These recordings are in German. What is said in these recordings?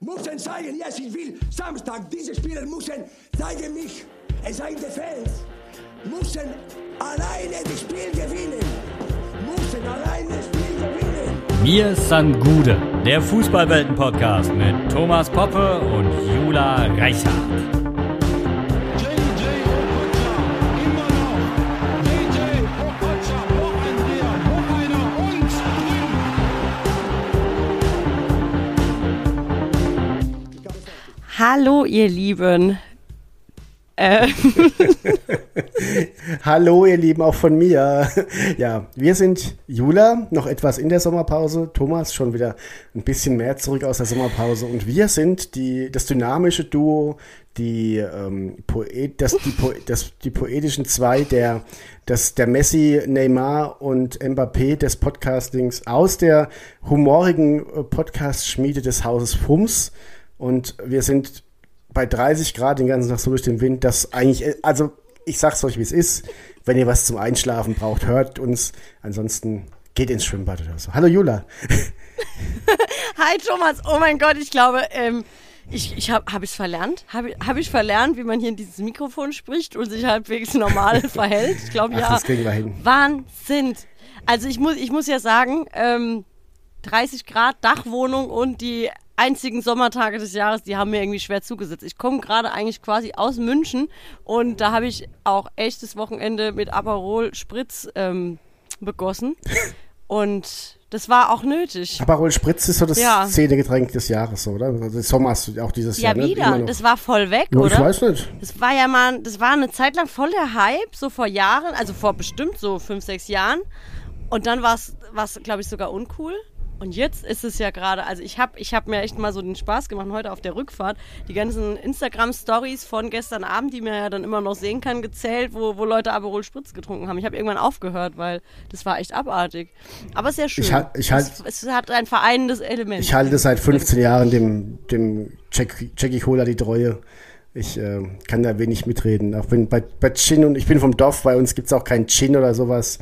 müssen zeigen, yes, ich will Samstag, diese Spieler müssen zeigen mich, es seien die Fans, müssen alleine das Spiel gewinnen, müssen alleine das Spiel gewinnen. Mir san Gude, der Fußballwelten-Podcast mit Thomas Poppe und Jula Reichert. Hallo, ihr Lieben. Äh, Hallo, ihr Lieben, auch von mir. Ja, wir sind Jula, noch etwas in der Sommerpause. Thomas schon wieder ein bisschen mehr zurück aus der Sommerpause. Und wir sind die, das dynamische Duo, die, ähm, Poet, das, die, Po- das, die poetischen zwei der, das, der Messi, Neymar und Mbappé des Podcastings aus der humorigen äh, Podcast-Schmiede des Hauses Fums. Und wir sind bei 30 Grad den ganzen Tag so durch den Wind, dass eigentlich, also ich sag's euch, wie es ist. Wenn ihr was zum Einschlafen braucht, hört uns. Ansonsten geht ins Schwimmbad oder so. Hallo Jula. hi Thomas, oh mein Gott, ich glaube, ähm, ich, ich habe hab ich verlernt? Habe hab ich verlernt, wie man hier in dieses Mikrofon spricht und sich halbwegs normal verhält? Ich glaube ja. das kriegen wir hin. Wahnsinn. Also ich muss, ich muss ja sagen, ähm, 30 Grad, Dachwohnung und die einzigen Sommertage des Jahres, die haben mir irgendwie schwer zugesetzt. Ich komme gerade eigentlich quasi aus München und da habe ich auch echtes Wochenende mit Aperol Spritz ähm, begossen. Und das war auch nötig. Aperol Spritz ist so das Ja. Szenegetränk des Jahres, oder? Also Sommers auch dieses Ja, Jahr. ne? Immer wieder. noch. Das war voll weg, ja, ich oder? weiß nicht. Das war ja mal, das war eine Zeit lang voll der Hype, so vor Jahren, also vor bestimmt so fünf, sechs Jahren. Und dann war es, glaube ich, sogar uncool. Und jetzt ist es ja gerade, also ich habe ich hab mir echt mal so den Spaß gemacht, heute auf der Rückfahrt, die ganzen Instagram-Stories von gestern Abend, die man ja dann immer noch sehen kann, gezählt, wo, wo Leute Aperol Spritz getrunken haben. Ich habe irgendwann aufgehört, weil das war echt abartig. Aber sehr schön. Ich halt- ich halt- es, es hat ein vereinendes Element. Ich halte seit 15 Jahren dem, dem Jack, Jackie Cola die Treue. Ich äh, kann da wenig mitreden. Auch wenn bei, bei Gin und ich bin vom Dorf, bei uns gibt's auch kein Gin oder sowas.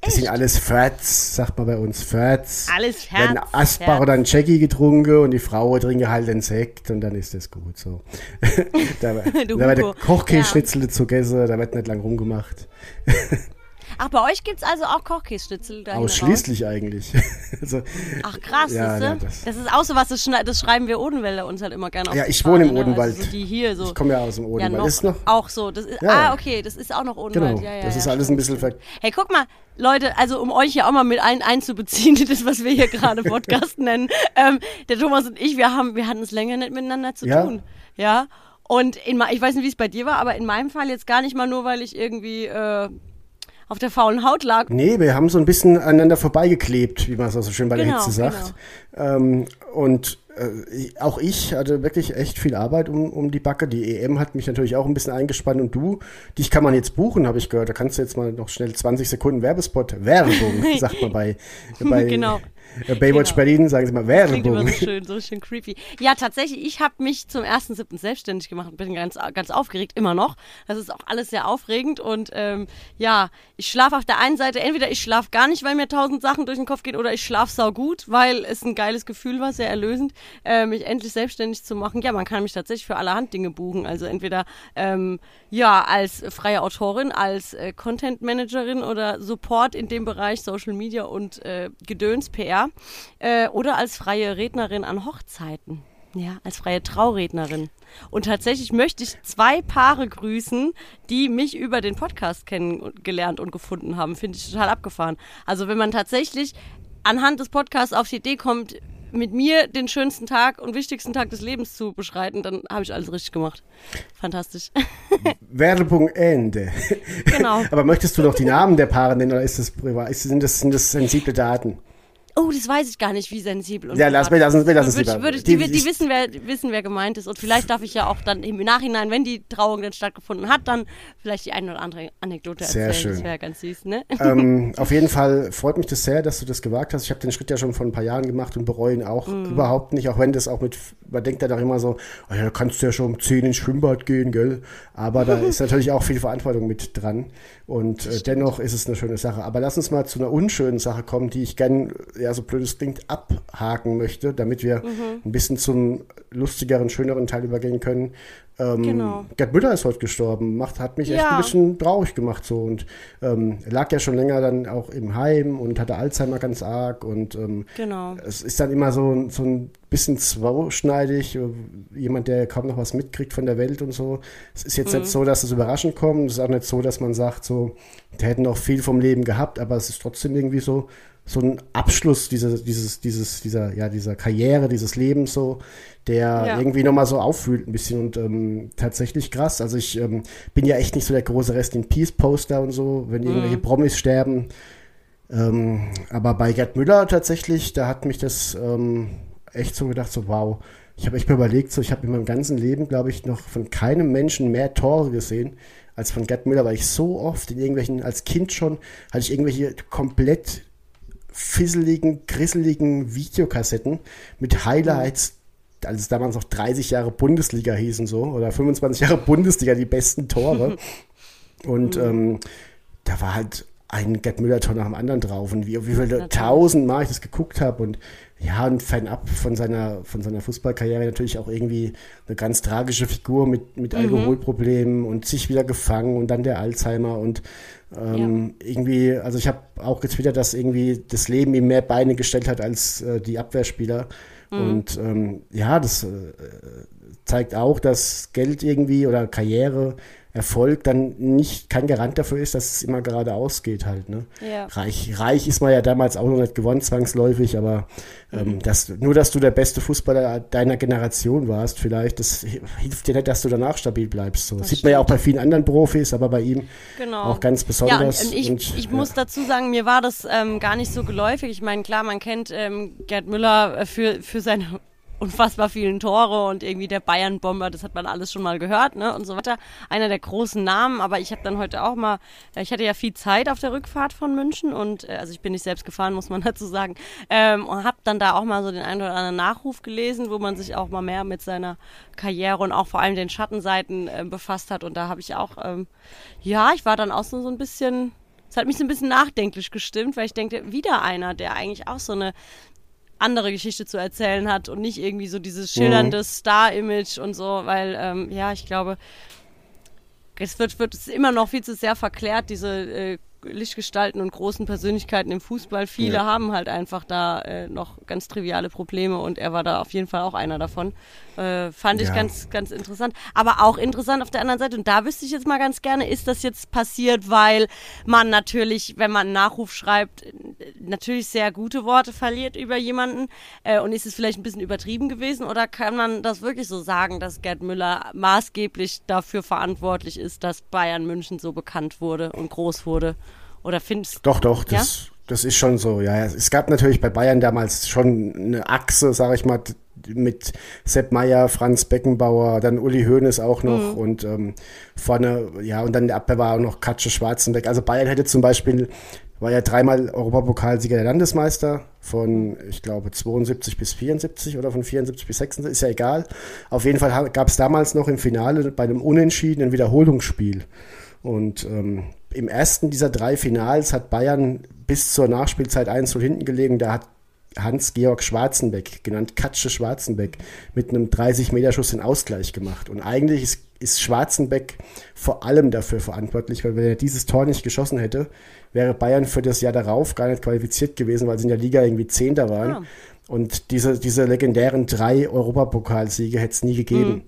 Das sind, alles Ferts, sagt man bei uns. Ferts. Alles Werden Asbach Ferts. oder ein Jackie getrunken und die Frau trinkt halt den Sekt und dann ist das gut so. da, wird der Hugo. Kochkäseschnitzel dazu gegessen, da wird nicht lang rumgemacht. Ach, bei euch gibt es also auch Kochkässchnitzel da Ausschließlich eigentlich. also, Ach krass, Ja, ja, das, das- ist auch so was, das, das schreiben wir Odenwälder uns halt immer gerne auf Ja, ich wohne im ne? Odenwald. Also so die hier so. Ich komme ja aus dem ja, Odenwald. noch, Ist noch, auch so. Das ist, Ja, ah, ja. okay, das ist auch noch Odenwald. genau, Ja, ja, das ja, ist alles ein bisschen ver Hey, guck mal, Leute, also um euch ja auch mal mit ein, einzubeziehen, das, was wir hier gerade Podcast nennen. Ähm, der Thomas und ich, wir haben, wir hatten es länger nicht miteinander zu Ja. tun. Ja. Und in, ich weiß nicht, wie es bei dir war, aber in meinem Fall jetzt gar nicht mal nur, weil ich irgendwie äh, auf der faulen Haut lag. Nee, wir haben so ein bisschen aneinander vorbeigeklebt, wie man es auch so schön bei der Genau, Hitze sagt. Ähm, und äh, auch ich hatte wirklich echt viel Arbeit um, um die Backe. Die EM hat mich natürlich auch ein bisschen eingespannt und du, dich kann man jetzt buchen, habe ich gehört. Da kannst du jetzt mal noch schnell 20 Sekunden Werbespot, Werbung, sagt man bei, bei Genau. Äh, Baywatch Genau. Berlin, sagen sie mal Klingt immer Werbung. so schön, so schön creepy. Ja, tatsächlich, ich habe mich zum 1.7. selbstständig gemacht und bin ganz, ganz aufgeregt, immer noch. Das ist auch alles sehr aufregend und ähm, ja, ich schlafe auf der einen Seite, entweder ich schlafe gar nicht, weil mir tausend Sachen durch den Kopf gehen, oder ich schlafe sau gut, weil es ein geiles Gefühl war, sehr erlösend, äh, mich endlich selbstständig zu machen. Ja, man kann mich tatsächlich für allerhand Dinge buchen. Also entweder ähm, ja als freie Autorin, als äh, Content Managerin oder Support in dem Bereich Social Media und äh, Gedöns PR äh, oder als freie Rednerin an Hochzeiten. Ja, als freie Traurednerin. Und tatsächlich möchte ich zwei Paare grüßen, die mich über den Podcast kennengelernt und gefunden haben. Finde ich total abgefahren. Also wenn man tatsächlich anhand des Podcasts auf die Idee kommt, mit mir den schönsten Tag und wichtigsten Tag des Lebens zu beschreiten, dann habe ich alles richtig gemacht. Fantastisch. Werbung Ende. Genau. Aber möchtest du noch die Namen der Paare nennen oder ist das privat? Sind, das, sind das sensible Daten? Oh, das weiß ich gar nicht, wie sensibel. Und Ja, lass- lassen- wir lassen es würde, lieber. würde, die, Die- die, die ich- wissen, wer, wissen, wer gemeint ist. Und vielleicht darf ich ja auch dann im Nachhinein, wenn die Trauung dann stattgefunden hat, dann vielleicht die eine oder andere Anekdote Sehr erzählen. schön. Das wäre ganz süß, ne? ähm, auf jeden Fall freut mich das sehr, dass du das gewagt hast. Ich habe den Schritt ja schon vor ein paar Jahren gemacht und bereue ihn auch Mhm. überhaupt nicht, auch wenn das auch mit, man denkt ja doch immer so, oh ja, da kannst du ja schon um 10 ins Schwimmbad gehen, gell? Aber da ist natürlich auch viel Verantwortung mit dran und äh, dennoch ist es eine schöne Sache. Aber lass uns mal zu einer unschönen Sache kommen, die ich gern ja, so blöd es klingt, abhaken möchte, damit wir ein bisschen zum lustigeren, schöneren Teil übergehen können. Ähm, Genau. Gerd Müller ist heute gestorben, macht, hat mich echt Ja. ein bisschen traurig gemacht so und ähm, er lag ja schon länger dann auch im Heim und hatte Alzheimer ganz arg und ähm, Genau. es ist dann immer so, so ein bisschen zweischneidig, jemand, der kaum noch was mitkriegt von der Welt und so. Es ist jetzt nicht so, dass es überraschend kommt, es ist auch nicht so, dass man sagt, so, der hätte noch viel vom Leben gehabt, aber es ist trotzdem irgendwie so, so ein Abschluss dieser, dieses, dieses, dieser, ja, dieser Karriere, dieses Lebens so, der Ja. irgendwie nochmal so auffühlt ein bisschen und ähm, tatsächlich krass. Also ich ähm, bin ja echt nicht so der große Rest in Peace Poster und so, wenn irgendwelche Promis sterben. Ähm, aber bei Gerd Müller tatsächlich, da hat mich das ähm, echt so gedacht, so wow. Ich habe echt mal überlegt, so ich habe in meinem ganzen Leben, glaube ich, noch von keinem Menschen mehr Tore gesehen als von Gerd Müller, weil ich so oft in irgendwelchen, als Kind schon, hatte ich irgendwelche komplett fisseligen, grisseligen Videokassetten mit Highlights, als es damals noch 30 Jahre Bundesliga hießen so, oder 25 Jahre Bundesliga, die besten Tore. Und ähm, da war halt ein Gerd Müller-Tor nach dem anderen drauf und wie, wie viele tausendmal ich das geguckt habe und ja, und fernab von seiner, von seiner Fußballkarriere. Natürlich auch irgendwie eine ganz tragische Figur mit, mit Alkoholproblemen und sich wieder gefangen und dann der Alzheimer und ähm, irgendwie, also ich habe auch getwittert, dass irgendwie das Leben ihm mehr Beine gestellt hat als äh, die Abwehrspieler. Und ähm, ja, das äh, zeigt auch, dass Geld irgendwie oder Karriere, Erfolg dann nicht kein Garant dafür ist, dass es immer geradeaus geht halt. Ne? Ja. Reich, reich ist man ja damals auch noch nicht gewonnen, zwangsläufig, aber ähm, das, nur, dass du der beste Fußballer deiner Generation warst, vielleicht, das hilft dir nicht, dass du danach stabil bleibst. So. Das sieht man ja auch bei vielen anderen Profis, aber bei ihm Genau. auch ganz besonders. Ja, und, und ich, und, ich ja. muss dazu sagen, mir war das ähm, gar nicht so geläufig. Ich meine, klar, man kennt ähm, Gerd Müller äh, für, für seine unfassbar vielen Tore und irgendwie der Bayern-Bomber, das hat man alles schon mal gehört, ne, und so weiter. Einer der großen Namen, aber ich habe dann heute auch mal, ich hatte ja viel Zeit auf der Rückfahrt von München und, äh, also ich bin nicht selbst gefahren, muss man dazu sagen, ähm, und habe dann da auch mal so den einen oder anderen Nachruf gelesen, wo man sich auch mal mehr mit seiner Karriere und auch vor allem den Schattenseiten äh, befasst hat und da habe ich auch, ähm, ja, ich war dann auch so, so ein bisschen, es hat mich so ein bisschen nachdenklich gestimmt, weil ich denke, wieder einer, der eigentlich auch so eine andere Geschichte zu erzählen hat und nicht irgendwie so dieses schillernde Star-Image und so, weil, ähm, ja, ich glaube, es wird, wird es immer noch viel zu sehr verklärt, diese äh, Lichtgestalten und großen Persönlichkeiten im Fußball. Viele Ja. haben halt einfach da äh, noch ganz triviale Probleme und er war da auf jeden Fall auch einer davon. Äh, fand ich Ja. ganz, ganz interessant. Aber auch interessant auf der anderen Seite, und da wüsste ich jetzt mal ganz gerne, ist das jetzt passiert, weil man natürlich, wenn man einen Nachruf schreibt, natürlich sehr gute Worte verliert über jemanden äh, und ist es vielleicht ein bisschen übertrieben gewesen oder kann man das wirklich so sagen, dass Gerd Müller maßgeblich dafür verantwortlich ist, dass Bayern München so bekannt wurde und groß wurde? Oder findest Doch, doch, das, das ist schon so. Ja, es gab natürlich bei Bayern damals schon eine Achse, sage ich mal, mit Sepp Meier, Franz Beckenbauer, dann Uli Hoeneß auch noch und ähm, vorne, ja, und dann der Abwehr war auch noch Katsche Schwarzenbeck. Also Bayern hätte zum Beispiel, war ja dreimal Europapokalsieger der Landesmeister von, ich glaube, 72 bis 74 oder von 74 bis 76, ist ja egal. Auf jeden Fall gab es damals noch im Finale bei einem Unentschieden ein Wiederholungsspiel. Und ähm, im ersten dieser drei Finals hat Bayern bis zur Nachspielzeit 1 zu hinten gelegen. Da hat Hans-Georg Schwarzenbeck, genannt Katsche Schwarzenbeck, mit einem 30-Meter-Schuss den Ausgleich gemacht. Und eigentlich ist, ist Schwarzenbeck vor allem dafür verantwortlich, weil wenn er dieses Tor nicht geschossen hätte, wäre Bayern für das Jahr darauf gar nicht qualifiziert gewesen, weil sie in der Liga irgendwie Zehnter waren. Ah. Und diese, diese legendären drei Europapokalsiege hätte es nie gegeben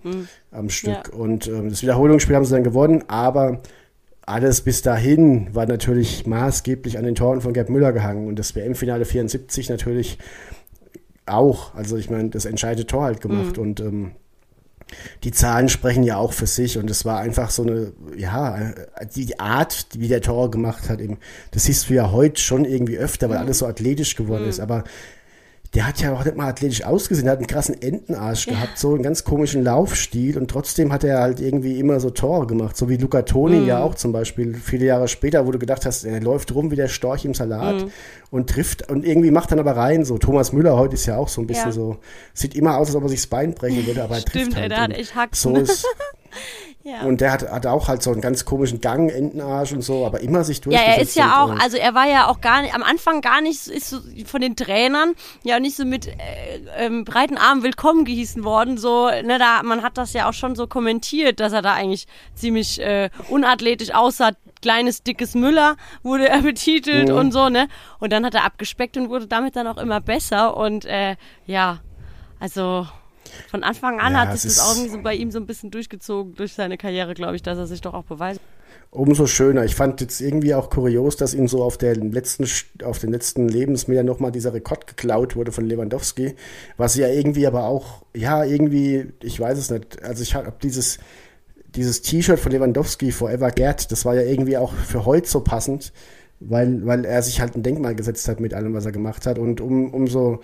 am Stück. Ja. Und ähm, das Wiederholungsspiel haben sie dann gewonnen, aber alles bis dahin war natürlich maßgeblich an den Toren von Gerd Müller gehangen und das WM-Finale 74 natürlich auch. Also ich meine, das entscheidende Tor halt gemacht und ähm, die Zahlen sprechen ja auch für sich und es war einfach so eine, ja, die, die Art, wie der Tor gemacht hat, eben, das siehst du ja heute schon irgendwie öfter, weil alles so athletisch geworden ist, aber der hat ja auch nicht mal athletisch ausgesehen, der hat einen krassen Entenarsch gehabt, so einen ganz komischen Laufstil und trotzdem hat er halt irgendwie immer so Tore gemacht, so wie Luca Toni ja auch zum Beispiel, viele Jahre später, wo du gedacht hast, er läuft rum wie der Storch im Salat und trifft und irgendwie macht dann aber rein, so Thomas Müller heute ist ja auch so ein bisschen Ja. so, sieht immer aus, als ob er sich das Bein brechen würde, aber er Stimmt, trifft ey, halt. der hat echt Haxen. So ist, Ja. Und der hat, hat auch halt so einen ganz komischen Gang, Entenarsch und so, aber immer sich Ja, durchgesetzt. er ist ja auch, also er war ja auch gar nicht, am Anfang gar nicht, ist so von den Trainern ja nicht so mit äh, ähm, breiten Armen willkommen gehießen worden, so, ne, da, man hat das ja auch schon so kommentiert, dass er da eigentlich ziemlich äh, unathletisch aussah, kleines, dickes Müller wurde er betitelt und so, ne, und dann hat er abgespeckt und wurde damit dann auch immer besser und äh, ja, also von Anfang an Ja, hat es sich das auch irgendwie so bei ihm so ein bisschen durchgezogen durch seine Karriere, glaube ich, dass er sich doch auch beweist. Umso schöner. Ich fand jetzt irgendwie auch kurios, dass ihm so auf, der letzten, auf den letzten Lebensmeter nochmal dieser Rekord geklaut wurde von Lewandowski. Was ja irgendwie aber auch, ja, irgendwie, ich weiß es nicht. Also ich habe dieses, dieses T-Shirt von Lewandowski, Forever Gerd, das war ja irgendwie auch für heute so passend, weil, weil er sich halt ein Denkmal gesetzt hat mit allem, was er gemacht hat. Und um, umso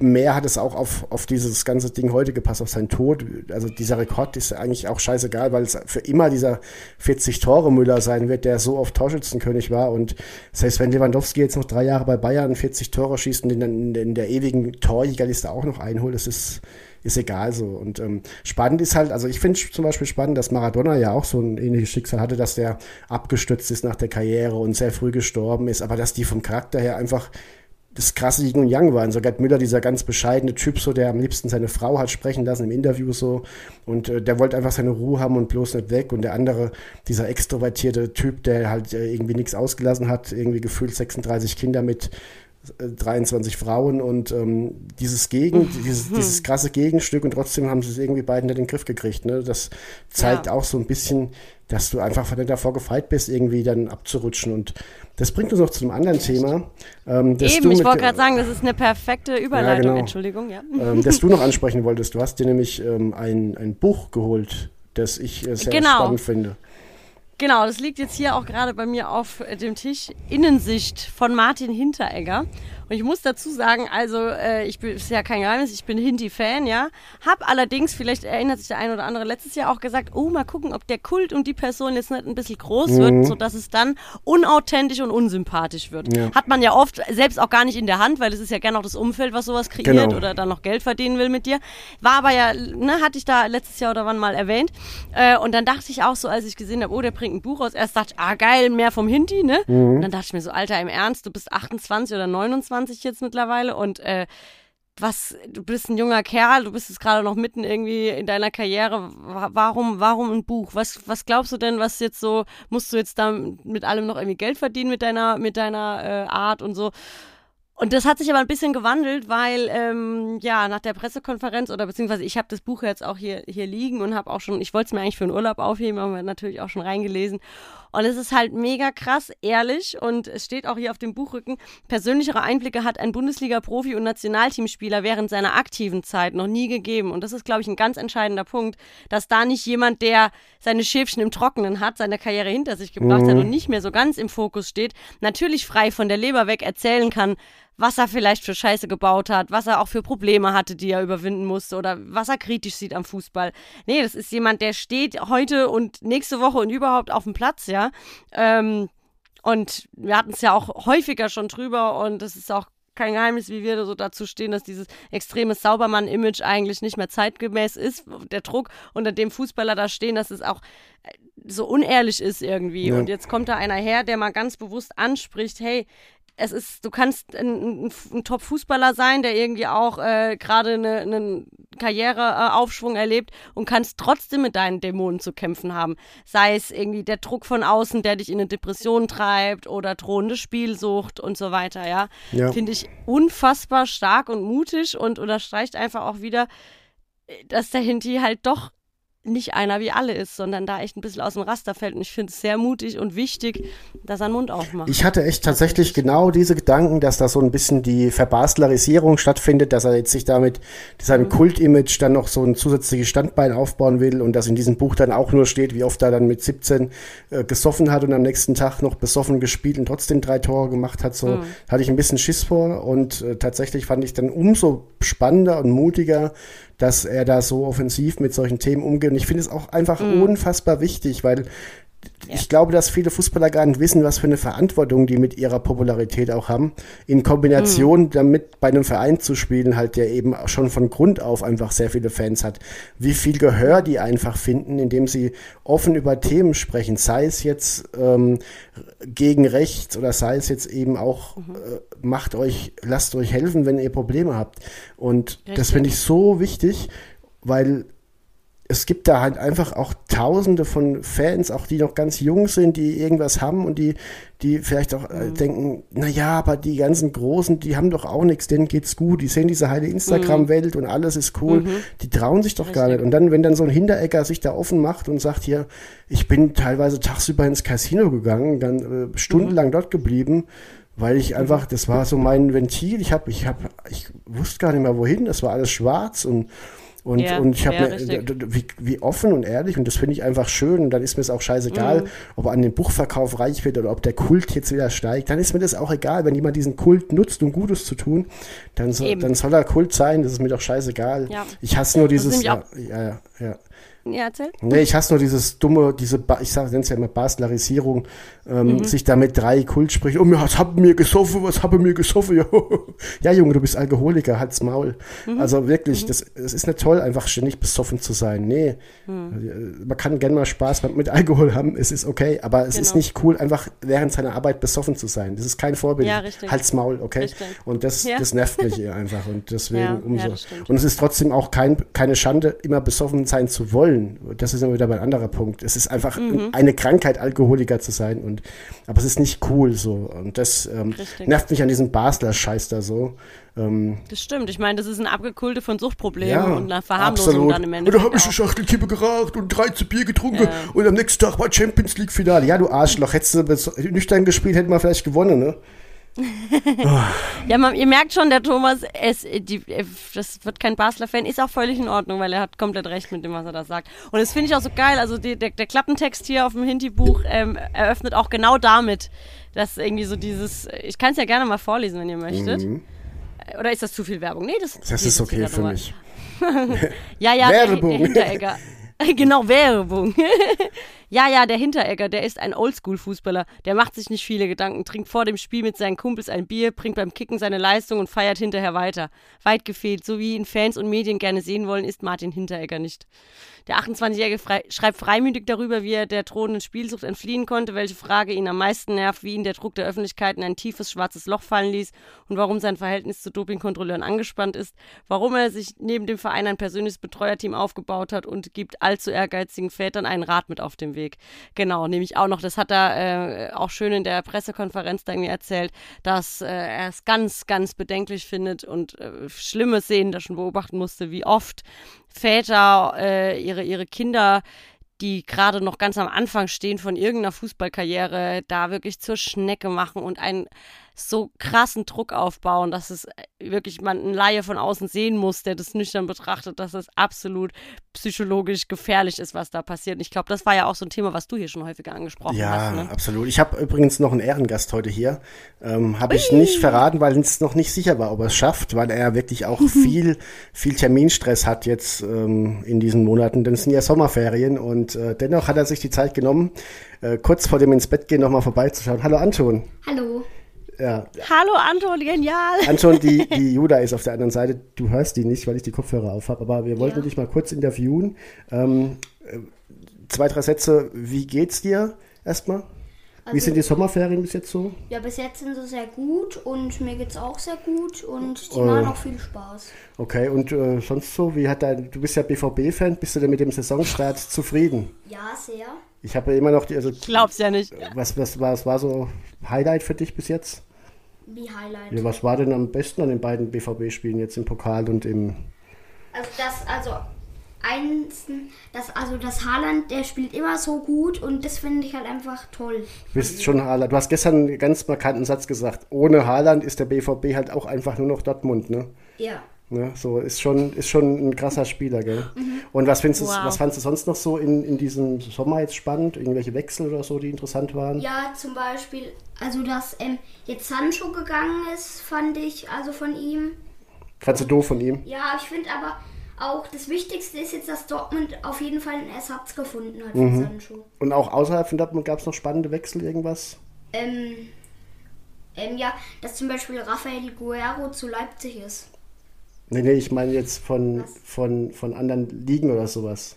mehr hat es auch auf, auf dieses ganze Ding heute gepasst, auf seinen Tod. Also dieser Rekord ist eigentlich auch scheißegal, weil es für immer dieser 40-Tore-Müller sein wird, der so oft Torschützenkönig war. Und das heißt, wenn Lewandowski jetzt noch drei Jahre bei Bayern 40 Tore schießt und den dann in, der ewigen Torjägerliste auch noch einholt, das ist, ist egal so. Und ähm, spannend ist halt, also ich finde zum Beispiel spannend, dass Maradona ja auch so ein ähnliches Schicksal hatte, dass der abgestürzt ist nach der Karriere und sehr früh gestorben ist, aber dass die vom Charakter her einfach das krasse Yin und Yang waren. So Gerd Müller, dieser ganz bescheidene Typ, so der am liebsten seine Frau hat sprechen lassen im Interview so. Und äh, der wollte einfach seine Ruhe haben und bloß nicht weg. Und der andere, dieser extrovertierte Typ, der halt äh, irgendwie nichts ausgelassen hat, irgendwie gefühlt 36 Kinder mit äh, 23 Frauen und ähm, dieses Gegen, dieses, dieses krasse Gegenstück und trotzdem haben sie es irgendwie beiden in den Griff gekriegt. Ne? Das zeigt Ja. auch so ein bisschen, dass du einfach davor gefeit bist, irgendwie dann abzurutschen. Und das bringt uns noch zu einem anderen Thema. Ähm, Eben, ich wollte gerade sagen, das ist eine perfekte Überleitung, genau. Entschuldigung, ja. ähm, das du noch ansprechen wolltest. Du hast dir nämlich ähm, ein, ein Buch geholt, das ich äh, sehr Genau. spannend finde. Genau, das liegt jetzt hier auch gerade bei mir auf äh, dem Tisch. Innensicht von Martin Hinteregger. Und ich muss dazu sagen, also äh, ich bin, ist ja kein Geheimnis, ich bin Hinti-Fan, ja. Hab allerdings, vielleicht erinnert sich der ein oder andere letztes Jahr auch gesagt, oh, mal gucken, ob der Kult um die Person jetzt nicht ein bisschen groß wird, sodass es dann unauthentisch und unsympathisch wird. Ja. Hat man ja oft selbst auch gar nicht in der Hand, weil es ist ja gerne auch das Umfeld, was sowas kreiert Genau. oder dann noch Geld verdienen will mit dir. War aber ja, ne, hatte ich da letztes Jahr oder wann mal erwähnt. Äh, und dann dachte ich auch so, als ich gesehen habe, oh, der bringt ein Buch raus, erst dachte ich, ah geil, mehr vom Hinti, ne? Und dann dachte ich mir so, Alter, im Ernst, du bist 28 oder 29 jetzt mittlerweile und äh, was, du bist ein junger Kerl, du bist jetzt gerade noch mitten irgendwie in deiner Karriere. Wa- Warum, warum ein Buch? Was, was glaubst du denn, was jetzt so, musst du jetzt da mit allem noch irgendwie Geld verdienen mit deiner, mit deiner äh, Art und so? Und das hat sich aber ein bisschen gewandelt, weil ähm, ja nach der Pressekonferenz oder beziehungsweise ich habe das Buch jetzt auch hier hier liegen und habe auch schon, ich wollte es mir eigentlich für einen Urlaub aufheben, aber natürlich auch schon reingelesen. Und es ist halt mega krass, ehrlich und es steht auch hier auf dem Buchrücken, persönlichere Einblicke hat ein Bundesliga-Profi und Nationalteamspieler während seiner aktiven Zeit noch nie gegeben. Und das ist, glaube ich, ein ganz entscheidender Punkt, dass da nicht jemand, der seine Schäfchen im Trockenen hat, seine Karriere hinter sich gebracht hat und nicht mehr so ganz im Fokus steht, natürlich frei von der Leber weg erzählen kann, was er vielleicht für Scheiße gebaut hat, was er auch für Probleme hatte, die er überwinden musste oder was er kritisch sieht am Fußball. Nee, das ist jemand, der steht heute und nächste Woche und überhaupt auf dem Platz, ja. Ähm, und wir hatten es ja auch häufiger schon drüber und es ist auch kein Geheimnis, wie wir so dazu stehen, dass dieses extreme Saubermann-Image eigentlich nicht mehr zeitgemäß ist. Der Druck, unter dem Fußballer da stehen, dass es auch äh, so unehrlich ist irgendwie. Ja. Und jetzt kommt da einer her, der mal ganz bewusst anspricht, hey, es ist, du kannst ein, ein, ein Top-Fußballer sein, der irgendwie auch äh, gerade einen eine Karriereaufschwung erlebt und kannst trotzdem mit deinen Dämonen zu kämpfen haben. Sei es irgendwie der Druck von außen, der dich in eine Depression treibt oder drohende Spielsucht und so weiter, ja. Ja. Finde ich unfassbar stark und mutig und unterstreicht einfach auch wieder, äh, dass der Hinti halt doch nicht einer wie alle ist, sondern da echt ein bisschen aus dem Raster fällt. Und ich finde es sehr mutig und wichtig, dass er den Mund aufmacht. Ich hatte echt tatsächlich genau diese Gedanken, dass da so ein bisschen die Verbastlerisierung stattfindet, dass er jetzt sich damit seinem Mhm. Kultimage dann noch so ein zusätzliches Standbein aufbauen will und dass in diesem Buch dann auch nur steht, wie oft er dann mit 17 äh, gesoffen hat und am nächsten Tag noch besoffen gespielt und trotzdem drei Tore gemacht hat. So Mhm. hatte ich ein bisschen Schiss vor und äh, tatsächlich fand ich dann umso spannender und mutiger, dass er da so offensiv mit solchen Themen umgeht. Und ich finde es auch einfach Mhm. unfassbar wichtig, weil ich glaube, dass viele Fußballer gar nicht wissen, was für eine Verantwortung die mit ihrer Popularität auch haben. In Kombination Mhm. damit bei einem Verein zu spielen, halt der eben auch schon von Grund auf einfach sehr viele Fans hat. Wie viel Gehör die einfach finden, indem sie offen über Themen sprechen, sei es jetzt ähm, gegen rechts oder sei es jetzt eben auch, Mhm. äh, macht euch, lasst euch helfen, wenn ihr Probleme habt. Und das Richtig. finde ich so wichtig, weil es gibt da halt einfach auch tausende von Fans, auch die noch ganz jung sind, die irgendwas haben und die, die vielleicht auch Mhm. äh, denken, na ja, aber die ganzen Großen, die haben doch auch nichts, denen geht's gut, die sehen diese heile Instagram-Welt und alles ist cool, die trauen sich doch gar Mhm. Richtig. nicht. Und dann, wenn dann so ein Hinteregger sich da offen macht und sagt hier, ich bin teilweise tagsüber ins Casino gegangen, dann Mhm. äh, stundenlang dort geblieben, weil ich einfach, das war so mein Ventil, ich habe, ich habe, ich wusste gar nicht mehr wohin, das war alles schwarz und und, Ja, und ich habe ja, mir, wie, wie offen und ehrlich, und das finde ich einfach schön. Und dann ist mir es auch scheißegal, Mhm. ob er an dem Buchverkauf reich wird oder ob der Kult jetzt wieder steigt. Dann ist mir das auch egal. Wenn jemand diesen Kult nutzt, um Gutes zu tun, dann, so, dann soll er Kult sein. Das ist mir doch scheißegal. Ja. Ich hasse nur dieses. Ja, ja, ja. Ja, erzähl. Nee, ich hasse nur dieses dumme, diese, ba ich sage es ja immer Baslerisierung, ähm, Mhm. sich da mit drei Kult spricht. Oh, mir, was haben mir gesoffen, was haben mir gesoffen? Ja, ja, Junge, du bist Alkoholiker, halt's Maul. Mhm. Also wirklich, das, das ist nicht toll, einfach ständig besoffen zu sein. Nee, Mhm. man kann gerne mal Spaß mit, Alkohol haben, es ist okay, aber es ist Genau. nicht cool, einfach während seiner Arbeit besoffen zu sein. Das ist kein Vorbild. Ja, richtig. Halt's Maul, okay? Richtig. Und das, Ja. das nervt mich einfach und deswegen Ja, ja, umso. stimmt. und es ist trotzdem auch kein, keine Schande, immer besoffen sein zu wollen. Das ist immer wieder ein anderer Punkt. Es ist einfach Mhm. eine Krankheit, Alkoholiker zu sein. Und, aber es ist nicht cool so. Und das ähm, nervt mich an diesem Basler-Scheiß da so. Ähm, Das stimmt. Ich meine, das ist ein Abgekulte von Suchtproblemen ja, und einer Verharmlosung absolut. dann im Und da Endeffekt. habe ich eine. Schachtel Kippe geraucht und 13 Bier getrunken Ja. und am nächsten Tag war Champions League-Finale. Ja, du Arschloch, hättest du nüchtern gespielt, hätten wir vielleicht gewonnen, ne? Ja, man, ihr merkt schon, der Thomas, es, die, äh, das wird kein Basler-Fan, ist auch völlig in Ordnung, weil er hat komplett recht mit dem, was er da sagt. Und das finde ich auch so geil. Also die, der, der Klappentext hier auf dem Hinti-Buch ähm, eröffnet auch genau damit, dass irgendwie so dieses, ich kann es ja gerne mal vorlesen, wenn ihr möchtet. Äh, Oder ist das zu viel Werbung? Nee, das, Mhm. Das ist okay für mich. Ja, ja, Werbung. Hinteregger. Genau, Werbung. ja, ja, der Hinteregger, der ist ein Oldschool-Fußballer. Der macht sich nicht viele Gedanken, trinkt vor dem Spiel mit seinen Kumpels ein Bier, bringt beim Kicken seine Leistung und feiert hinterher weiter. Weit gefehlt, so wie ihn Fans und Medien gerne sehen wollen, ist Martin Hinteregger nicht. Der 28-Jährige frei, schreibt freimütig darüber, wie er der drohenden Spielsucht entfliehen konnte, welche Frage ihn am meisten nervt, wie ihn der Druck der Öffentlichkeit in ein tiefes schwarzes Loch fallen ließ und warum sein Verhältnis zu Dopingkontrolleuren angespannt ist, warum er sich neben dem Verein ein persönliches Betreuerteam aufgebaut hat und gibt allzu ehrgeizigen Vätern einen Rat mit auf den Weg. Genau, nämlich auch noch, das hat er äh, auch schön in der Pressekonferenz da irgendwie erzählt, dass äh, er es ganz, ganz bedenklich findet und äh, schlimme Szenen da schon beobachten musste, wie oft Väter äh, ihre, ihre Kinder die gerade noch ganz am Anfang stehen von irgendeiner Fußballkarriere, da wirklich zur Schnecke machen und einen so krassen Druck aufbauen, dass es wirklich man ein Laie von außen sehen muss, der das nüchtern betrachtet, dass es absolut psychologisch gefährlich ist, was da passiert. Und ich glaube, das war ja auch so ein Thema, was du hier schon häufiger angesprochen Ja, hast. Ne? absolut. Ich habe übrigens noch einen Ehrengast heute hier. Ähm, habe ich nicht verraten, weil es noch nicht sicher war, ob er es schafft, weil er wirklich auch viel, viel Terminstress hat jetzt ähm, in diesen Monaten, denn es sind ja Sommerferien und äh, dennoch hat er sich die Zeit genommen, äh, kurz vor dem ins Bett gehen nochmal vorbeizuschauen. Hallo Anton. Hallo. Ja, Hallo Anton, genial! Anton, die, die Juda ist auf der anderen Seite. Du hörst die nicht, weil ich die Kopfhörer auf habe, aber wir wollten Ja. dich mal kurz interviewen. Ähm, äh, zwei, drei Sätze. Wie geht's dir erstmal? Wie Also- sind die Sommerferien bis jetzt so? Ja, bis jetzt sind sie sehr gut und mir geht's auch sehr gut und die Oh. machen auch viel Spaß. Okay, und äh, sonst so, wie hat dein, du bist ja BVB-Fan, bist du denn mit dem Saisonstart zufrieden? Ja, sehr. Ich habe ja immer noch die, also Glaub's ja nicht. was, was, was war so Highlight für dich bis jetzt? Wie Highlight. Ja, was war denn am besten an den beiden BVB-Spielen jetzt im Pokal und im Also das, also eins, das, also das Haaland, der spielt immer so gut und das finde ich halt einfach toll. Du bist schon Haaland. Du hast gestern einen ganz markanten Satz gesagt. Ohne Haaland ist der BVB halt auch einfach nur noch Dortmund, ne? Ja. ne? So ist schon, ist schon ein krasser Spieler, gell? Und was findest du, Wow. was fandst du sonst noch so in, in diesem Sommer jetzt spannend? Irgendwelche Wechsel oder so, die interessant waren? Ja, zum Beispiel, also dass ähm, jetzt Sancho gegangen ist, fand ich, also von ihm. Fandst du doof von ihm? Ja, ich finde aber, auch das Wichtigste ist jetzt, dass Dortmund auf jeden Fall einen Ersatz gefunden hat Mhm. für Sancho. Und auch außerhalb von Dortmund gab es noch spannende Wechsel, irgendwas? Ähm, ähm, ja, dass zum Beispiel Rafael Guerrero zu Leipzig ist. Nee, nee, ich meine jetzt von, Was? von, von anderen Ligen oder sowas.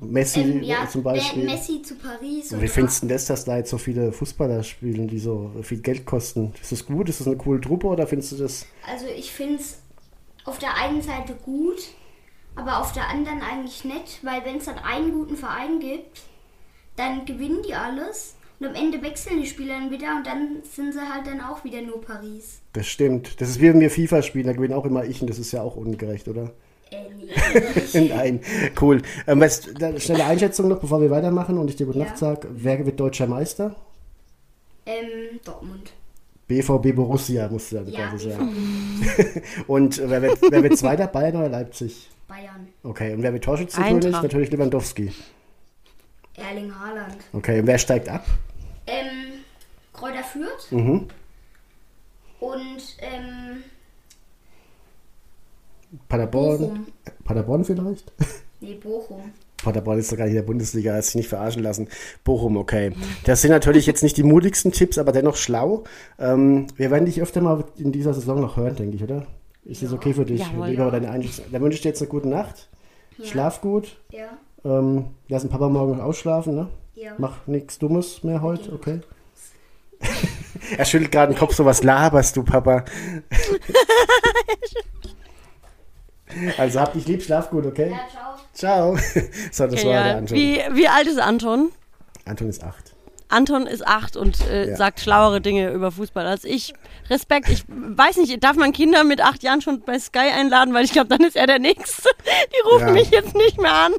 Messi Ähm, ja, zum Beispiel. Messi zu Paris. Und wie findest du das, dass da jetzt so viele Fußballer spielen, die so viel Geld kosten? Ist das gut? Ist das eine coole Truppe oder findest du das? Also ich finde es auf der einen Seite gut, aber auf der anderen eigentlich nicht, weil wenn es dann einen guten Verein gibt, dann gewinnen die alles und am Ende wechseln die Spieler dann wieder und dann sind sie halt dann auch wieder nur Paris. Das stimmt. Das ist wie wenn wir FIFA spielen, da gewinne auch immer ich und das ist ja auch ungerecht, oder? Äh, nee. Nein, cool. Ähm, was, da, schnelle Einschätzung noch, bevor wir weitermachen und ich dir gute Ja. Nacht sage. Wer wird deutscher Meister? ähm, Dortmund. BVB Borussia, musst du dann Ja, sagen. Und äh, wer wird, wer wird Zweiter, Bayern oder Leipzig? Bayern. Okay, und wer wird Torschützenkönig? Natürlich Lewandowski. Erling Haaland. Okay, und wer steigt ab? Ähm, Kräuter Fürth Mhm. und ähm, Paderborn. Bochum. Paderborn vielleicht? Nee, Bochum. Paderborn ist doch gar nicht in der Bundesliga, hat sich nicht verarschen lassen. Bochum, okay. Das sind natürlich jetzt nicht die mutigsten Tipps, aber dennoch schlau. Ähm, wir werden dich öfter mal in dieser Saison noch hören, denke ich, oder? Ist das okay für dich? Jawohl, ja. deine Einschätzung. Dann wünsche ich dir jetzt eine gute Nacht. Schlaf gut. Ja. Ähm, lass den Papa morgen noch ausschlafen, ne? Ja. Mach nichts Dummes mehr heute, okay? er schüttelt gerade den Kopf, so was laberst du, Papa? also hab dich lieb, schlaf gut, okay? Ja, ciao. Ciao. so, das Okay, war der. Anton. Wie, wie alt ist Anton? Anton ist acht. Anton ist acht und äh, Ja. sagt schlauere Dinge über Fußball als ich. Respekt. Ich weiß nicht, darf man Kinder mit acht Jahren schon bei Sky einladen, weil ich glaube, dann ist er der Nächste. Die rufen Ja. mich jetzt nicht mehr an.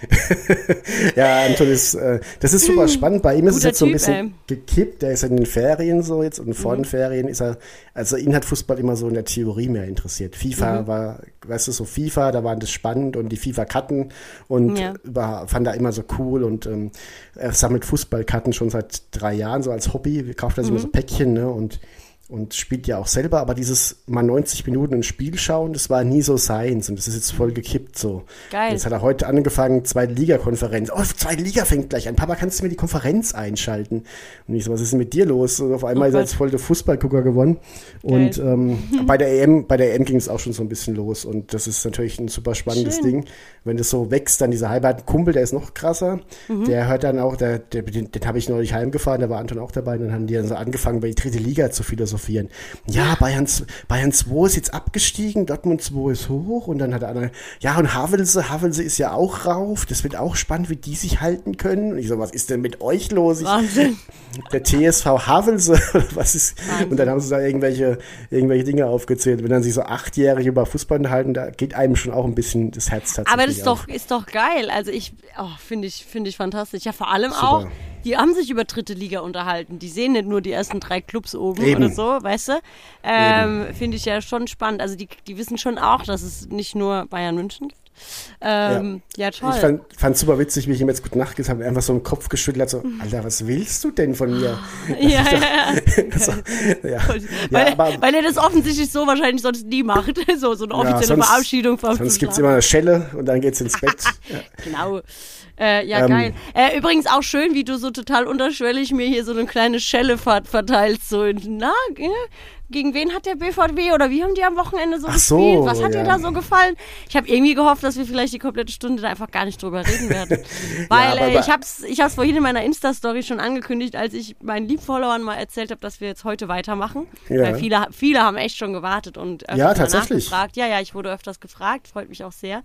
Ja, Anton ist, äh, das ist super spannend. Bei ihm ist es jetzt so ein Typ, bisschen gekippt. Er ist in den Ferien so jetzt und vor den Mhm. Ferien ist er, also ihn hat Fußball immer so in der Theorie mehr interessiert. FIFA Mhm. war, weißt du, so FIFA, da waren das spannend und die FIFA-Karten und Ja. war, fand er immer so cool und ähm, er sammelt Fußballkarten schon seit drei Jahren so als Hobby. Kauft er sich immer Mhm. so Päckchen, ne, und und spielt ja auch selber, aber dieses mal 90 Minuten ein Spiel schauen, das war nie so seins und das ist jetzt voll gekippt so. Geil. Jetzt hat er heute angefangen, zweite Liga-Konferenz. Oh, zweite Liga fängt gleich an. Papa, kannst du mir die Konferenz einschalten? Und ich so, was ist denn mit dir los? Und auf einmal Oh ist er jetzt voll der Fußballgucker geworden. Und ähm, bei der EM, bei der EM ging es auch schon so ein bisschen los und das ist natürlich ein super spannendes Schön. Ding. Wenn das so wächst, dann dieser halbe Kumpel, der ist noch krasser. Mhm. Der hört dann auch, der, der, den, den habe ich neulich heimgefahren, da war Anton auch dabei, und dann haben die dann so angefangen, bei die dritte Liga zu philosophieren. Ja, Bayern, Bayern 2 ist jetzt abgestiegen, Dortmund 2 ist hoch und dann hat andere, ja, und Havelse, Havelse ist ja auch rauf, das wird auch spannend, wie die sich halten können. Und ich so, was ist denn mit euch los? Ich, Wahnsinn. der TSV Havelse, was ist? Wahnsinn. Und dann haben sie da irgendwelche, irgendwelche Dinge aufgezählt. Wenn dann sich so achtjährige über Fußball unterhalten, da geht einem schon auch ein bisschen das Herz tatsächlich Aber das ist auf. doch, ist doch geil. Also ich, oh, finde ich, finde ich fantastisch. Ja, vor allem Super. auch, die haben sich über dritte Liga unterhalten. Die sehen nicht nur die ersten drei Clubs oben Eben. oder so, weißt du? Ähm, finde ich ja schon spannend. Also die, die wissen schon auch, dass es nicht nur Bayern München gibt. Ähm, ja. toll. Ich fand, fand super witzig, wie ich ihm jetzt gute Nacht gesagt habe, einfach so im Kopf geschüttelt hat, so, Alter, was willst du denn von mir? ja, ja, ja. so, ja. weil, ja, aber er, weil er das offensichtlich so wahrscheinlich sonst nie macht. So, so eine ja, offizielle sonst, Verabschiedung vom Sonst gibt's Schlafen. immer eine Schelle und dann geht's ins Bett. ja. Genau. Äh, ja, Ähm, geil. Äh, übrigens auch schön, wie du so total unterschwellig mir hier so eine kleine Schelle ver verteilst. So, na, gegen wen hat der BVB oder wie haben die am Wochenende so so, gespielt? Was hat ja. dir da so gefallen? Ich habe irgendwie gehofft, dass wir vielleicht die komplette Stunde da einfach gar nicht drüber reden werden. Weil aber- äh, ich hab's, ich hab's vorhin in meiner Insta-Story schon angekündigt, als ich meinen Liebfollowern mal erzählt habe, dass wir jetzt heute weitermachen. Ja. Weil viele, viele haben echt schon gewartet und öfters Ja, tatsächlich. nachgefragt. Ja, ja, ich wurde öfters gefragt, freut mich auch sehr.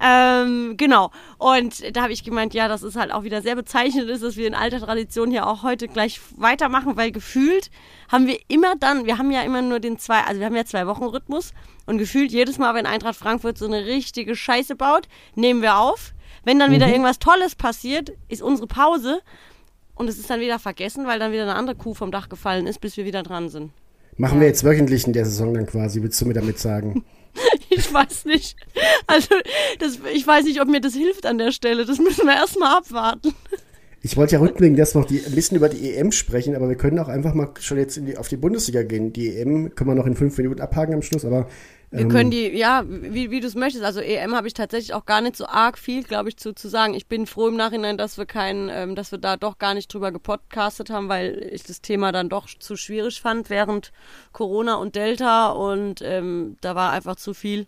Ähm, genau. Und da habe ich gemeint, ja, das ist halt auch wieder sehr bezeichnend ist, dass wir in alter Tradition hier auch heute gleich weitermachen, weil gefühlt haben wir immer dann, wir haben ja immer nur den zwei, also wir haben ja zwei Wochen Rhythmus und gefühlt jedes Mal, wenn Eintracht Frankfurt so eine richtige Scheiße baut, nehmen wir auf. Wenn dann wieder irgendwas Tolles passiert, ist unsere Pause und es ist dann wieder vergessen, weil dann wieder eine andere Kuh vom Dach gefallen ist, bis wir wieder dran sind. Machen wir jetzt wöchentlich in der Saison dann quasi, willst du mir damit sagen? Ich weiß nicht. Also, das, ich weiß nicht, ob mir das hilft an der Stelle. Das müssen wir erstmal abwarten. Ich wollte ja rückblickend erst noch die, ein bisschen über die EM sprechen, aber wir können auch einfach mal schon jetzt die, auf die Bundesliga gehen. Die EM können wir noch in fünf Minuten abhaken am Schluss, aber Wir können die, ja, wie, wie du es möchtest. Also EM habe ich tatsächlich auch gar nicht so arg viel, glaube ich, zu, zu sagen. Ich bin froh im Nachhinein, dass wir keinen, ähm, dass wir da doch gar nicht drüber gepodcastet haben, weil ich das Thema dann doch zu schwierig fand während Corona und Delta und ähm, da war einfach zu viel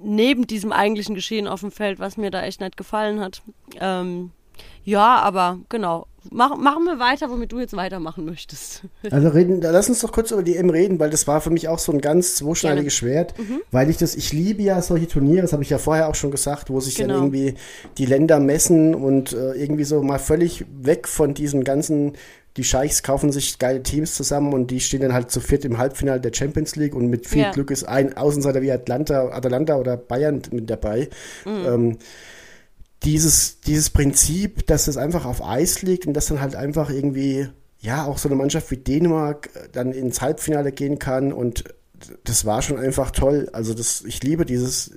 neben diesem eigentlichen Geschehen auf dem Feld, was mir da echt nicht gefallen hat. Ähm, ja, aber genau. Mach, machen wir weiter, womit du jetzt weitermachen möchtest. Also reden, lass uns doch kurz über die EM reden, weil das war für mich auch so ein ganz zweischneidiges Schwert, Mhm. weil ich das, ich liebe ja solche Turniere, das habe ich ja vorher auch schon gesagt, wo sich Genau. dann irgendwie die Länder messen und äh, irgendwie so mal völlig weg von diesen ganzen, die Scheichs kaufen sich geile Teams zusammen und die stehen dann halt zu viert im Halbfinale der Champions League und mit viel Ja. Glück ist ein Außenseiter wie Atlanta, Atalanta oder Bayern mit dabei. Mhm. Ähm, dieses, dieses Prinzip, dass es einfach auf Eis liegt und dass dann halt einfach irgendwie, ja, auch so eine Mannschaft wie Dänemark äh, dann ins Halbfinale gehen kann und das war schon einfach toll. Also das, ich liebe dieses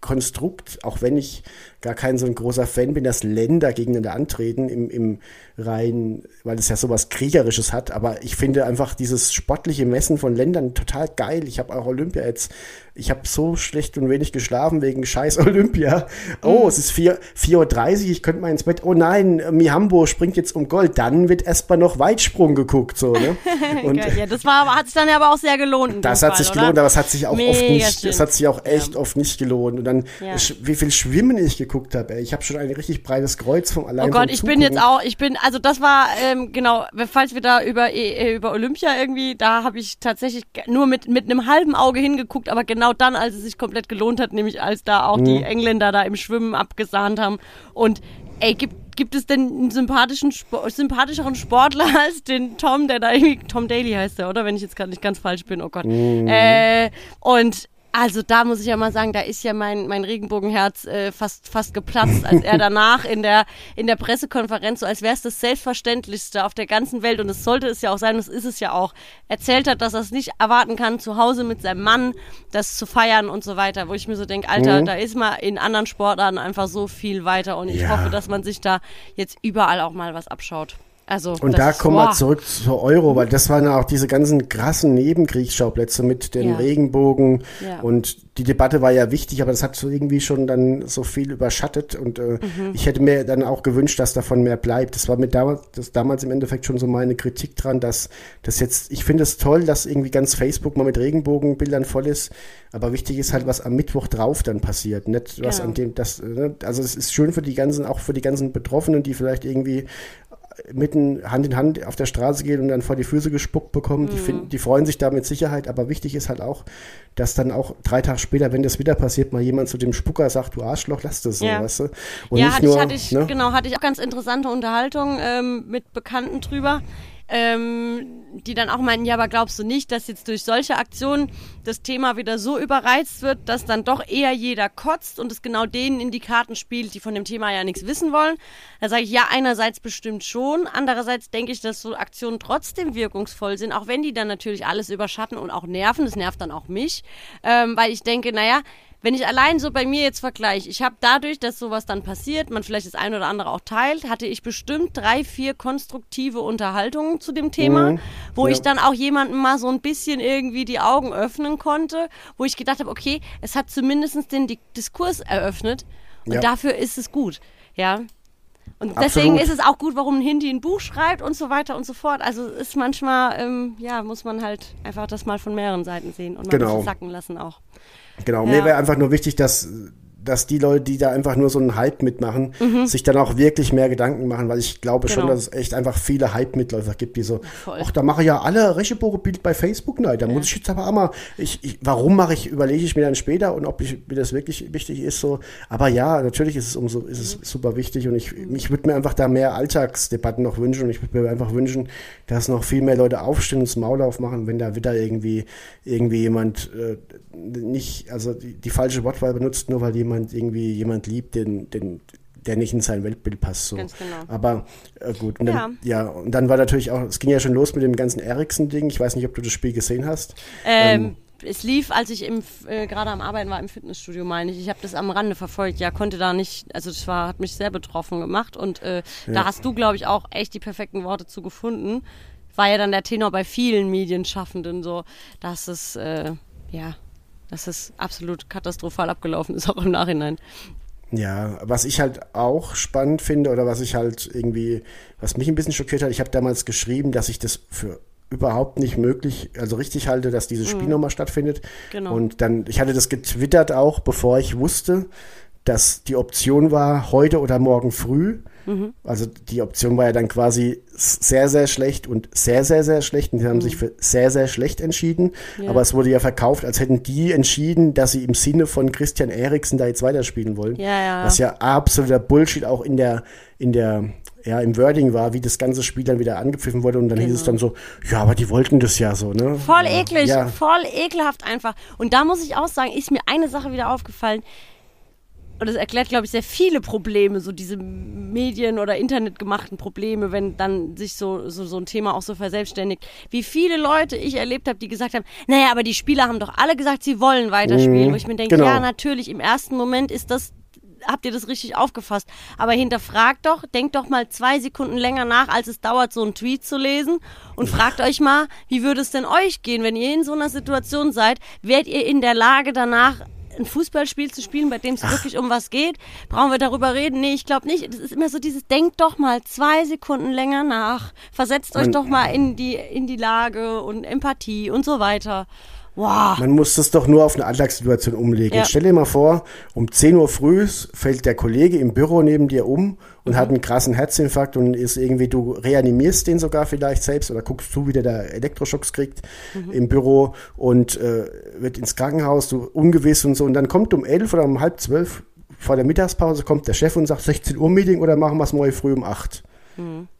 Konstrukt, auch wenn ich gar kein so ein großer Fan bin, dass Länder gegeneinander antreten im, im rein, weil es ja sowas Kriegerisches hat. Aber ich finde einfach dieses sportliche Messen von Ländern total geil. Ich habe auch Olympia jetzt, ich habe so schlecht und wenig geschlafen wegen scheiß Olympia. Oh, es ist 4 4.30 Uhr, ich könnte mal ins Bett. Oh nein, Mihambo springt jetzt um Gold. Dann wird erstmal noch Weitsprung geguckt. So, ne? Und ja, das war, hat sich dann aber auch sehr gelohnt. das hat sich Fall, gelohnt, oder? aber es hat sich auch oft Mega nicht, schön. es hat sich auch echt oft nicht gelohnt. Und dann, Ja. wie viel Schwimmen ich geguckt habe, ey. Ich habe schon ein richtig breites Kreuz vom allein Oh Gott, ich bin jetzt auch, ich bin, also das war, ähm, genau, falls wir da über, äh, über Olympia irgendwie, da habe ich tatsächlich nur mit, mit einem halben Auge hingeguckt, aber genau dann, als es sich komplett gelohnt hat, nämlich als da auch Mhm. die Engländer da im Schwimmen abgesahnt haben. Und ey, gibt, gibt es denn einen sympathischen, sympathischeren Sportler als den Tom, der da irgendwie, Tom Daly heißt der, oder? Wenn ich jetzt gerade nicht ganz falsch bin, oh Gott. Mhm. Äh, und also da muss ich ja mal sagen, da ist ja mein, mein Regenbogenherz äh, fast, fast geplatzt, als er danach in der, in der Pressekonferenz, so als wäre es das Selbstverständlichste auf der ganzen Welt, und es sollte es ja auch sein, das ist es ja auch, erzählt hat, dass er es nicht erwarten kann, zu Hause mit seinem Mann das zu feiern und so weiter, wo ich mir so denke, Alter, Mhm. da ist man in anderen Sportarten einfach so viel weiter und ich Ja. hoffe, dass man sich da jetzt überall auch mal was abschaut. Also, Und da kommen wir zurück zur Euro, weil das waren ja auch diese ganzen krassen Nebenkriegsschauplätze mit den Ja. Regenbogen. Ja. Und die Debatte war ja wichtig, aber das hat so irgendwie schon dann so viel überschattet. Und äh, Mhm. ich hätte mir dann auch gewünscht, dass davon mehr bleibt. Das war mir damals, das damals im Endeffekt schon so meine Kritik dran, dass das jetzt, ich finde es toll, dass irgendwie ganz Facebook mal mit Regenbogenbildern voll ist. Aber wichtig ist halt, was am Mittwoch drauf dann passiert. Nicht was Genau. an dem, das, ne? also es ist schön für die ganzen, auch für die ganzen Betroffenen, die vielleicht irgendwie mitten Hand in Hand auf der Straße gehen und dann vor die Füße gespuckt bekommen. Mhm. Die, finden, die freuen sich da mit Sicherheit, aber wichtig ist halt auch, dass dann auch drei Tage später, wenn das wieder passiert, mal jemand zu dem Spucker sagt, du Arschloch, lass das so, Ja. weißt du? Und ja, nicht hatte nur, ich, hatte ich, ne? genau, hatte ich auch ganz interessante Unterhaltung ähm, mit Bekannten drüber, ähm, die dann auch meinten, ja, aber glaubst du nicht, dass jetzt durch solche Aktionen das Thema wieder so überreizt wird, dass dann doch eher jeder kotzt und es genau denen in die Karten spielt, die von dem Thema ja nichts wissen wollen? Da sage ich, ja, einerseits bestimmt schon, andererseits denke ich, dass so Aktionen trotzdem wirkungsvoll sind, auch wenn die dann natürlich alles überschatten und auch nerven, das nervt dann auch mich, ähm, weil ich denke, naja, wenn ich allein so bei mir jetzt vergleiche, ich habe dadurch, dass sowas dann passiert, man vielleicht das eine oder andere auch teilt, hatte ich bestimmt drei, vier konstruktive Unterhaltungen zu dem Thema, Mhm. wo Ja. ich dann auch jemandem mal so ein bisschen irgendwie die Augen öffnen konnte, wo ich gedacht habe, okay, es hat zumindest den Di Diskurs eröffnet und Ja. dafür ist es gut, ja. Und deswegen Absolut. ist es auch gut, warum ein Hindi ein Buch schreibt und so weiter und so fort. Also es ist manchmal, ähm, ja, muss man halt einfach das mal von mehreren Seiten sehen und mal ein Genau. sacken lassen auch. Genau, Ja. mir wäre einfach nur wichtig, dass, dass die Leute, die da einfach nur so einen Hype mitmachen, sich dann auch wirklich mehr Gedanken machen, weil ich glaube schon, Mhm. Genau. dass es echt einfach viele Hype-Mitläufer gibt, die so, ach, da mache ja alle Rechebuche-Bild bei Facebook, nein, da muss ich jetzt aber auch mal, ich, ich, warum mache ich, überlege ich mir dann später und ob ich, mir das wirklich wichtig ist, so, aber ja, natürlich ist es umso, ist es super wichtig und ich, ich würde mir einfach da mehr Alltagsdebatten noch wünschen und ich würde mir einfach wünschen, dass noch viel mehr Leute aufstehen und das Maul aufmachen, wenn da wieder irgendwie, irgendwie jemand, äh, nicht, also die, die falsche Wortwahl benutzt, nur weil jemand irgendwie jemand liebt, den, den, der nicht in sein Weltbild passt. So. Genau. Aber äh, gut, und dann, ja. und dann war natürlich auch, es ging ja schon los mit dem ganzen Eriksen-Ding. Ich weiß nicht, ob du das Spiel gesehen hast. Ähm, es lief, als ich äh, gerade am Arbeiten war im Fitnessstudio, meine ich. Ich habe das am Rande verfolgt. Ja, konnte da nicht, also das war, hat mich sehr betroffen gemacht. Und äh, da hast du, glaube ich, auch echt die perfekten Worte zu gefunden. War ja dann der Tenor bei vielen Medienschaffenden so, dass es, äh, ja, dass es absolut katastrophal abgelaufen ist, auch im Nachhinein. Ja, was ich halt auch spannend finde oder was ich halt irgendwie, was mich ein bisschen schockiert hat, ich habe damals geschrieben, dass ich das für überhaupt nicht möglich, also richtig halte, dass dieses Spiel nochmal stattfindet. Genau. Und dann, ich hatte das getwittert auch, bevor ich wusste, dass die Option war, heute oder morgen früh. Also die Option war ja dann quasi sehr, sehr schlecht und sehr, sehr, sehr schlecht. Und die haben sich für sehr, sehr schlecht entschieden. Ja. Aber es wurde ja verkauft, als hätten die entschieden, dass sie im Sinne von Christian Eriksen da jetzt weiterspielen wollen. Ja, ja. Was ja absoluter Bullshit auch in der, in der, ja, im Wording war, wie das ganze Spiel dann wieder angepfiffen wurde. Und dann hieß es dann so, ja, aber die wollten das ja so, ne? Voll eklig, Ja. voll ekelhaft einfach. Und da muss ich auch sagen, ist mir eine Sache wieder aufgefallen. Und das erklärt, glaube ich, sehr viele Probleme, so diese Medien- oder Internetgemachten Probleme, wenn dann sich so, so, so ein Thema auch so verselbstständigt. Wie viele Leute ich erlebt habe, die gesagt haben, naja, aber die Spieler haben doch alle gesagt, sie wollen weiterspielen. Wo ich mir denke, genau. ja, natürlich, im ersten Moment ist das habt ihr das richtig aufgefasst. Aber hinterfragt doch, denkt doch mal zwei Sekunden länger nach, als es dauert, so einen Tweet zu lesen. Und fragt euch mal, wie würde es denn euch gehen, wenn ihr in so einer Situation seid? Werdet ihr in der Lage, danach ein Fußballspiel zu spielen, bei dem es wirklich um was geht? Brauchen wir darüber reden? Nee, ich glaube nicht. Das ist immer so dieses, denkt doch mal zwei Sekunden länger nach. Versetzt euch Man- doch mal in die, in die Lage und Empathie und so weiter. Wow. Man muss das doch nur auf eine Alltagssituation umlegen. Ja. Stell dir mal vor, um 10 Uhr früh fällt der Kollege im Büro neben dir um und Mhm. hat einen krassen Herzinfarkt und ist irgendwie, du reanimierst den sogar vielleicht selbst oder guckst zu, wie der da Elektroschocks kriegt Mhm. im Büro und äh, wird ins Krankenhaus, du ungewiss und so. Und dann kommt um 11 oder um halb zwölf vor der Mittagspause kommt der Chef und sagt 16 Uhr Meeting oder machen wir es morgen früh um 8.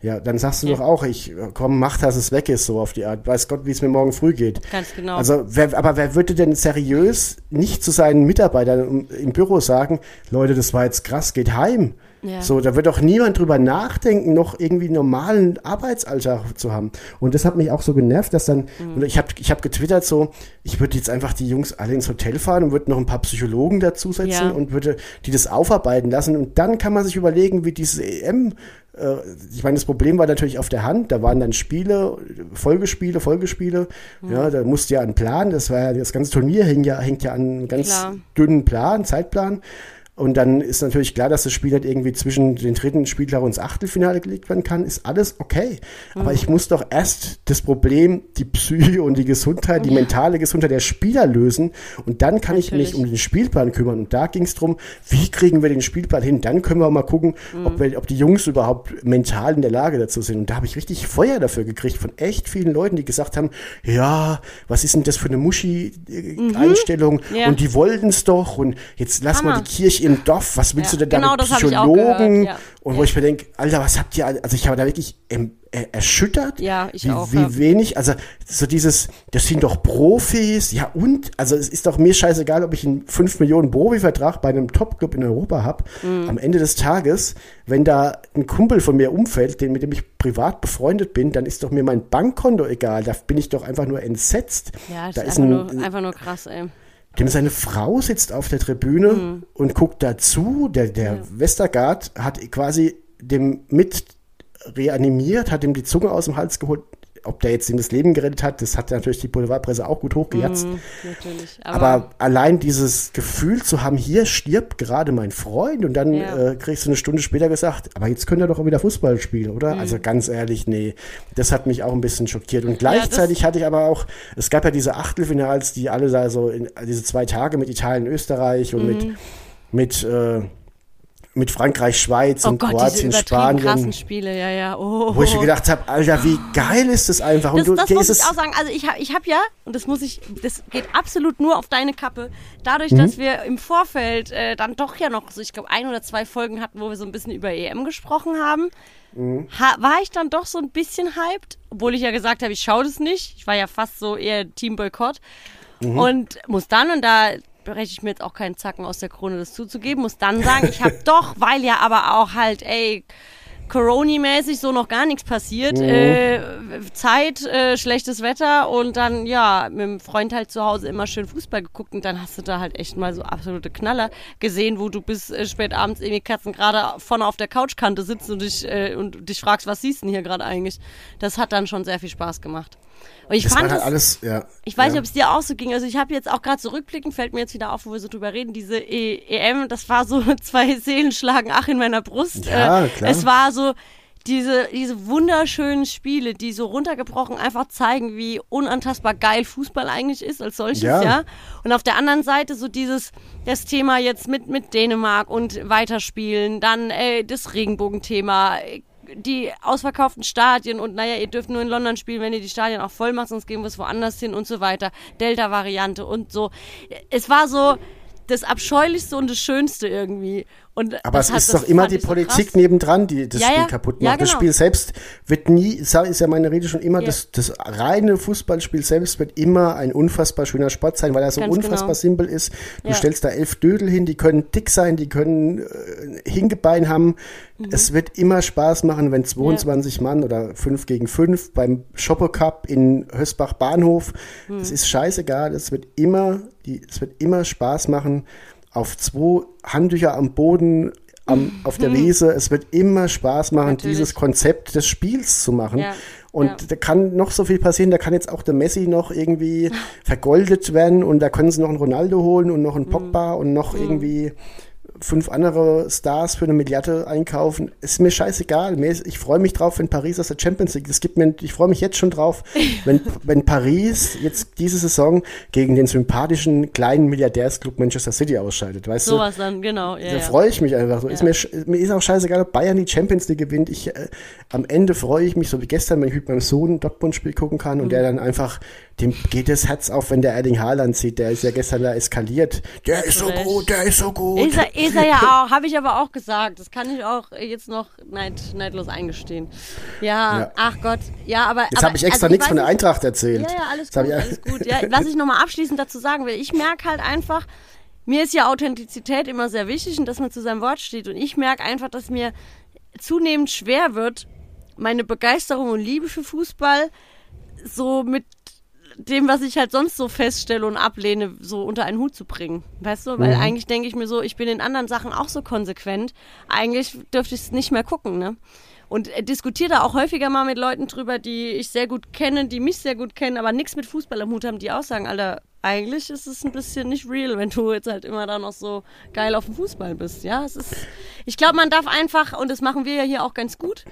Ja, dann sagst du doch auch, ich komm, mach, dass es weg ist, so auf die Art. Weiß Gott, wie es mir morgen früh geht. Ganz genau. Also, wer, aber wer würde denn seriös nicht zu seinen Mitarbeitern im Büro sagen, Leute, das war jetzt krass, geht heim. Ja. So, da wird doch niemand drüber nachdenken, noch irgendwie einen normalen Arbeitsalltag zu haben. Und das hat mich auch so genervt, dass dann, Mhm. und ich habe ich hab getwittert so, ich würde jetzt einfach die Jungs alle ins Hotel fahren und würde noch ein paar Psychologen dazusetzen Ja. und würde die das aufarbeiten lassen. Und dann kann man sich überlegen, wie diese EM äh, ich meine, das Problem war natürlich auf der Hand. Da waren dann Spiele, Folgespiele, Folgespiele. Ja, da musste ja ein Plan. Das war ja, das ganze Turnier hängt ja, hängt ja an einem ganz Klar. dünnen Plan, Zeitplan. Und dann ist natürlich klar, dass das Spiel halt irgendwie zwischen den dritten Spieltag und ins Achtelfinale gelegt werden kann. Ist alles okay. Aber Mhm. ich muss doch erst das Problem, die Psyche und die Gesundheit, die mentale Gesundheit der Spieler lösen. Und dann kann ich mich Natürlich. um den Spielplan kümmern. Und da ging es darum, wie kriegen wir den Spielplan hin? Dann können wir mal gucken, Mhm. ob, wir, ob die Jungs überhaupt mental in der Lage dazu sind. Und da habe ich richtig Feuer dafür gekriegt von echt vielen Leuten, die gesagt haben, ja, was ist denn das für eine Muschi-Einstellung? Mhm. Ja. Und die wollten es doch. Und jetzt lass mal Hammer. die Kirche im Dorf. Was willst Ja, du denn da genau mit ich auch Psychologen? gehört. Und wo ich mir denke, Alter, was habt ihr, also ich habe da wirklich äh, erschüttert, Ja, ich wie, auch, wie ja. wenig, also so dieses, das sind doch Profis, ja und, also es ist doch mir scheißegal, ob ich einen 5 Millionen Profivertrag bei einem Topclub in Europa habe. Mhm. Am Ende des Tages, wenn da ein Kumpel von mir umfällt, den, mit dem ich privat befreundet bin, dann ist doch mir mein Bankkonto egal, da bin ich doch einfach nur entsetzt. ja, das da ist ist einfach, ein, nur, einfach nur krass, ey. Dem seine Frau sitzt auf der Tribüne Mhm. und guckt dazu. Der, der Westergaard hat quasi dem mit reanimiert, hat ihm die Zunge aus dem Hals geholt. Ob der jetzt ihm das Leben gerettet hat, das hat natürlich die Boulevardpresse auch gut hochgejatzt. Natürlich. Aber, Aber allein dieses Gefühl zu haben, hier stirbt gerade mein Freund und dann Ja. äh, kriegst du eine Stunde später gesagt, aber jetzt könnt ihr doch auch wieder Fußball spielen, oder? Mhm. Also ganz ehrlich, nee, das hat mich auch ein bisschen schockiert. Und gleichzeitig hatte ich aber auch, es gab ja diese Achtelfinals, die alle da so, in, diese zwei Tage mit Italien, Österreich und mit, mit, äh, mit Frankreich, Schweiz oh und Gott, Kroatien, Spanien. krassen Spiele, ja, ja. Oh. Wo ich mir gedacht habe, Alter, wie geil ist das einfach. Und Das, du, das muss ich auch sagen. Also ich habe ich hab ja, und das muss ich, das geht absolut nur auf deine Kappe, dadurch, Mhm. dass wir im Vorfeld äh, dann doch ja noch so, ich glaube, ein oder zwei Folgen hatten, wo wir so ein bisschen über EM gesprochen haben, Mhm. ha war ich dann doch so ein bisschen hyped, obwohl ich ja gesagt habe, ich schaue das nicht. Ich war ja fast so eher Team Boykott. Mhm. Und muss dann, und da breche ich mir jetzt auch keinen Zacken aus der Krone, das zuzugeben, muss dann sagen, ich habe doch, weil ja aber auch halt, ey, Corona-mäßig so noch gar nichts passiert. Äh, Zeit, äh, schlechtes Wetter und dann, ja, mit dem Freund halt zu Hause immer schön Fußball geguckt und dann hast du da halt echt mal so absolute Knaller gesehen, wo du bis äh, spät abends irgendwie Katzen gerade vorne auf der Couchkante sitzt und dich, äh, und dich fragst, was siehst du denn hier gerade eigentlich? Das hat dann schon sehr viel Spaß gemacht. Und ich Das fand halt es, alles, ja. ich weiß ja. nicht, ob es dir auch so ging. Also ich habe jetzt auch gerade zurückblickend, fällt mir jetzt wieder auf, wo wir so drüber reden, diese e EM, das war so zwei Seelen schlagen ach in meiner Brust. Ja, äh, klar. Es war so diese, diese wunderschönen Spiele, die so runtergebrochen einfach zeigen, wie unantastbar geil Fußball eigentlich ist als solches, ja. Ja. Und auf der anderen Seite so dieses, das Thema jetzt mit, mit Dänemark und weiterspielen, dann äh, das Regenbogenthema, die ausverkauften Stadien und naja, ihr dürft nur in London spielen, wenn ihr die Stadien auch voll macht, sonst gehen wir es woanders hin und so weiter. Delta-Variante und so. Es war so das Abscheulichste und das Schönste irgendwie. Und Aber das es hat- ist das doch immer die so Politik krass. nebendran, die das Ja, Spiel ja. kaputt macht. Ja, Das genau. Spiel selbst wird nie, ist ja meine Rede schon immer, das, das reine Fußballspiel selbst wird immer ein unfassbar schöner Sport sein, weil er so Ganz unfassbar genau. simpel ist. Du stellst da elf Dödel hin, die können dick sein, die können äh, Hingebein haben. Mhm. Es wird immer Spaß machen, wenn 22 Mann oder 5 gegen 5 beim Shopper Cup in Hösbach Bahnhof, Mhm. es ist scheißegal, es wird immer, die, es wird immer Spaß machen, auf zwei Handtücher am Boden, am, auf der Wiese. Es wird immer Spaß machen, Mhm. Natürlich. dieses Konzept des Spiels zu machen. Ja, Und ja. da kann noch so viel passieren, da kann jetzt auch der Messi noch irgendwie vergoldet werden und da können sie noch einen Ronaldo holen und Mhm. noch einen Pogba und noch irgendwie fünf andere Stars für eine Milliarde einkaufen. Ist mir scheißegal. Ich freue mich drauf, wenn Paris aus der Champions League. Es gibt mir, ich freue mich jetzt schon drauf, wenn, wenn Paris jetzt diese Saison gegen den sympathischen kleinen Milliardärsclub Manchester City ausscheidet. Weißt du? Sowas dann, genau. Ja, Da ja. freue ich mich einfach so. Ist mir, mir ist auch scheißegal, ob Bayern die Champions League gewinnt. Ich, äh, am Ende freue ich mich, so wie gestern, wenn ich mit meinem Sohn ein Dortmund-Spiel gucken kann und der Mhm. dann einfach, dem geht das Herz auf, wenn der Erling Haaland sieht. Der ist ja gestern da eskaliert. Der ist so recht. gut, der ist so gut. Ist er, ist er ja auch, habe ich aber auch gesagt. Das kann ich auch jetzt noch neid, neidlos eingestehen. Ja, Ja. ach Gott. Ja, aber. Jetzt habe ich extra also nichts von der Eintracht erzählt. Ja, ja, alles Das gut, ich- alles gut. Ja, was ich nochmal abschließend dazu sagen will, ich merke halt einfach, mir ist ja Authentizität immer sehr wichtig und dass man zu seinem Wort steht. Und ich merke einfach, dass mir zunehmend schwer wird, meine Begeisterung und Liebe für Fußball so mit dem, was ich halt sonst so feststelle und ablehne, so unter einen Hut zu bringen. Weißt du? Weil eigentlich denke ich mir so, ich bin in anderen Sachen auch so konsequent. Eigentlich dürfte ich es nicht mehr gucken, ne? Und äh, diskutiere da auch häufiger mal mit Leuten drüber, die ich sehr gut kenne, die mich sehr gut kennen, aber nichts mit Fußball am Hut haben, die auch sagen, Alter, eigentlich ist es ein bisschen nicht real, wenn du jetzt halt immer da noch so geil auf dem Fußball bist. Ja, es ist. Ich glaube, man darf einfach, und das machen wir ja hier auch ganz gut,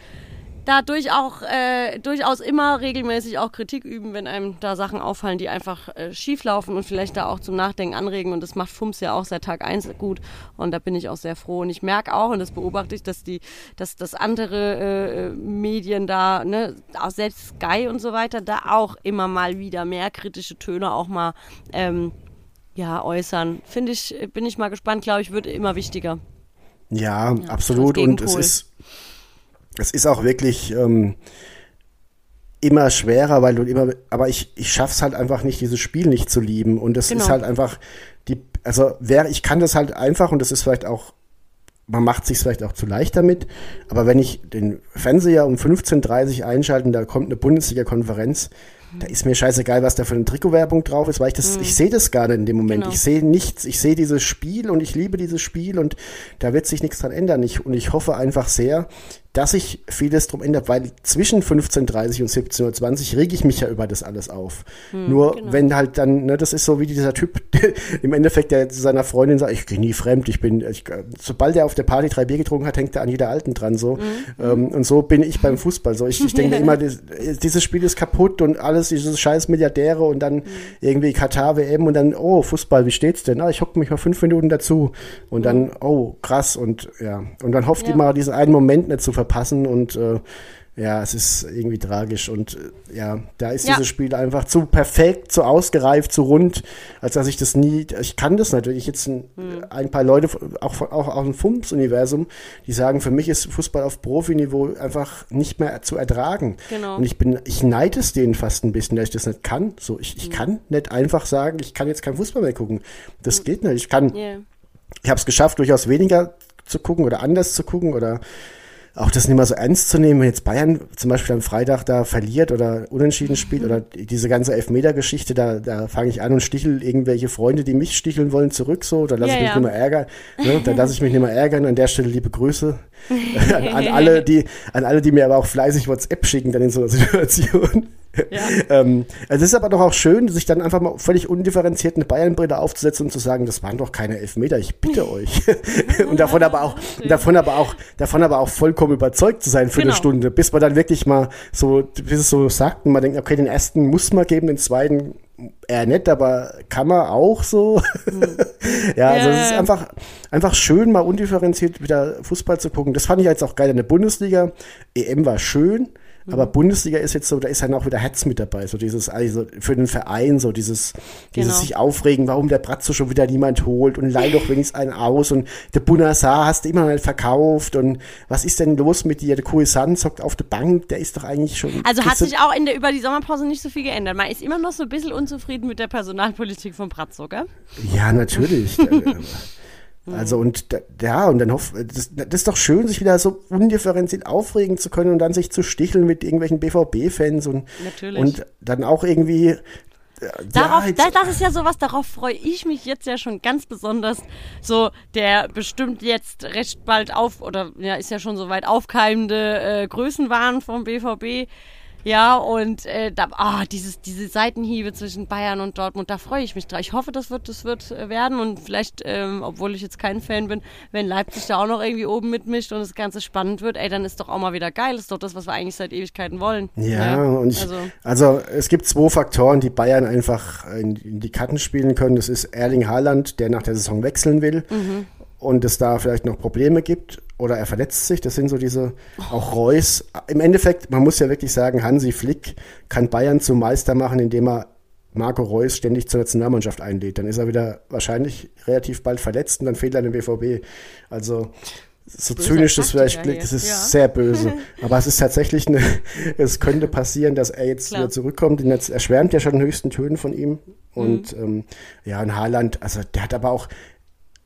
dadurch auch äh, durchaus immer regelmäßig auch Kritik üben, wenn einem da Sachen auffallen, die einfach äh, schief laufen und vielleicht da auch zum Nachdenken anregen. Und das macht Fums ja auch seit Tag eins gut. Und da bin ich auch sehr froh. Und ich merke auch, und das beobachte ich, dass die, dass, dass andere äh, Medien da, ne, auch selbst Sky und so weiter, da auch immer mal wieder mehr kritische Töne auch mal ähm, ja, äußern. Finde ich, bin ich mal gespannt, glaube ich, wird immer wichtiger. Ja, absolut. als Und es ist, es ist auch wirklich ähm, immer schwerer, weil du immer, aber ich, ich schaff's halt einfach nicht, dieses Spiel nicht zu lieben. Und das Genau. ist halt einfach die, also wer, ich kann das halt einfach und das ist vielleicht auch, man macht sich vielleicht auch zu leicht damit, aber wenn ich den Fernseher um 15.30 Uhr einschalte und da kommt eine Bundesliga-Konferenz, da ist mir scheißegal, was da für eine Trikotwerbung drauf ist, weil ich das, ich sehe das gar nicht in dem Moment. Genau. Ich sehe nichts, ich sehe dieses Spiel und ich liebe dieses Spiel und da wird sich nichts dran ändern. Ich, und ich hoffe einfach sehr, dass sich vieles drum ändert, weil zwischen 15.30 und 17.20 Uhr rege ich mich ja über das alles auf. Nur wenn halt dann, ne, das ist so wie dieser Typ, im Endeffekt, der zu seiner Freundin sagt, ich gehe nie fremd, ich bin, ich, sobald er auf der Party drei Bier getrunken hat, hängt er an jeder Alten dran, so. Ähm, und so bin ich beim Fußball, so. Ich, ich denke immer, das, dieses Spiel ist kaputt und alles, diese scheiß Milliardäre und dann irgendwie Katar WM und dann, oh, Fußball, wie steht's denn? Ah, ich hocke mich mal fünf Minuten dazu und dann, oh, krass und ja. Und dann hofft Ja. immer, diesen einen Moment nicht zu verpassen und äh, ja, es ist irgendwie tragisch und äh, ja, da ist Ja. dieses Spiel einfach zu perfekt, zu ausgereift, zu rund, als dass ich das nie, ich kann das natürlich jetzt ein, Hm. ein paar Leute, auch, auch aus dem FUMS-Universum, die sagen, für mich ist Fußball auf Profiniveau einfach nicht mehr zu ertragen. Genau. Und ich bin, ich neide es denen fast ein bisschen, dass ich das nicht kann. So, ich, ich kann nicht einfach sagen, ich kann jetzt kein Fußball mehr gucken. Das geht nicht. Ich kann, Yeah. ich habe es geschafft, durchaus weniger zu gucken oder anders zu gucken oder auch das nicht mehr so ernst zu nehmen, wenn jetzt Bayern zum Beispiel am Freitag da verliert oder unentschieden spielt oder diese ganze Elfmeter-Geschichte, da, da fange ich an und stichel irgendwelche Freunde, die mich sticheln wollen, zurück so, da lasse Ja, ich mich ja. nicht mehr ärgern, ne? da lasse ich mich nicht mehr ärgern, an der Stelle liebe Grüße an, an alle, die, an alle, die mir aber auch fleißig WhatsApp schicken dann in so einer Situation. ähm, also es ist aber doch auch schön, sich dann einfach mal völlig undifferenziert eine Bayern-Brille aufzusetzen und zu sagen, das waren doch keine Elfmeter, ich bitte euch. und davon aber auch, davon aber auch, davon aber auch vollkommen überzeugt zu sein für Genau. eine Stunde, bis man dann wirklich mal so, bis es so sagt und man denkt, okay, den ersten muss man geben, den zweiten eher nett, aber kann man auch so. ja, also es ist einfach, einfach schön, mal undifferenziert wieder Fußball zu gucken. Das fand ich jetzt auch geil in der Bundesliga. EM war schön. Aber. Bundesliga ist jetzt so, da ist dann auch wieder Herz mit dabei, so dieses, also für den Verein, so dieses, dieses Genau. sich aufregen, warum der Bratzo schon wieder niemand holt und leih doch wenigstens einen aus und der Bunasar hast du immer noch nicht verkauft und was ist denn los mit dir? Der Kuisan zockt auf der Bank, der ist doch eigentlich schon. Also hat sich auch in der, über die Sommerpause nicht so viel geändert. Man ist immer noch so ein bisschen unzufrieden mit der Personalpolitik von Bratzo, gell? Ja, natürlich. also und da, ja, und dann hoff, das, das ist doch schön, sich wieder so undifferenziert aufregen zu können und dann sich zu sticheln mit irgendwelchen BVB-Fans und, Natürlich. und dann auch irgendwie. äh, Darauf, ja, das ist ja sowas, darauf freue ich mich jetzt ja schon ganz besonders. So, der bestimmt jetzt recht bald auf, oder ja, ist ja schon so weit aufkeimende äh, Größenwahn vom BVB. Ja, und äh, da, ah, dieses, diese Seitenhiebe zwischen Bayern und Dortmund, da freue ich mich drauf. Ich hoffe, das wird, das wird äh, werden und vielleicht, ähm, obwohl ich jetzt kein Fan bin, wenn Leipzig da auch noch irgendwie oben mitmischt und das Ganze spannend wird, ey, dann ist doch auch mal wieder geil. ist doch das, was wir eigentlich seit Ewigkeiten wollen. Ja, und ich, also, also, es gibt zwei Faktoren, die Bayern einfach in, in die Karten spielen können. Das ist Erling Haaland, der nach der Saison wechseln will Mhm. Und es da vielleicht noch Probleme gibt oder er verletzt sich. Das sind so diese, auch Reus. Im Endeffekt, man muss ja wirklich sagen, Hansi Flick kann Bayern zum Meister machen, indem er Marco Reus ständig zur Nationalmannschaft einlädt. Dann ist er wieder wahrscheinlich relativ bald verletzt und dann fehlt er dem BVB. Also so Böser zynisch das vielleicht klingt, das ist Ja. sehr böse. Aber es ist tatsächlich eine, es könnte passieren, dass er jetzt Klar. wieder zurückkommt. Denn jetzt, er schwärmt ja schon in höchsten Tönen von ihm. Mhm. Und ähm, ja, und Haaland, also der hat aber auch,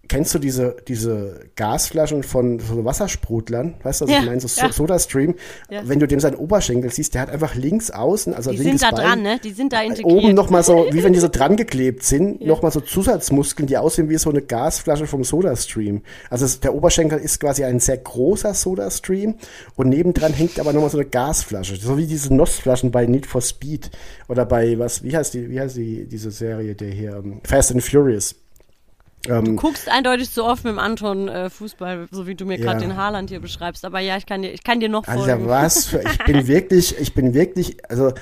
kennst du diese, diese Gasflaschen von so Wassersprutlern? Weißt du, was Ja, ich meine? So, ja. Soda Stream. Ja. Wenn du dem seinen Oberschenkel siehst, der hat einfach links außen, also die linkes sind da Bein, dran, ne? Die sind da integriert. Oben nochmal so, wie wenn die so dran geklebt sind, noch nochmal so Zusatzmuskeln, die aussehen wie so eine Gasflasche vom SodaStream. Also es, der Oberschenkel ist quasi ein sehr großer SodaStream und nebendran hängt aber nochmal so eine Gasflasche. So wie diese NOS-Flaschen bei Need for Speed oder bei, was, wie heißt die, wie heißt die, diese Serie, der hier, ähm, Fast and Furious. Ähm, guckst eindeutig zu oft mit dem Anton äh, Fußball, so wie du mir gerade Ja. den Haaland hier beschreibst. Aber ja, ich kann dir, ich kann dir noch folgen. was für, ich bin wirklich, ich bin wirklich, also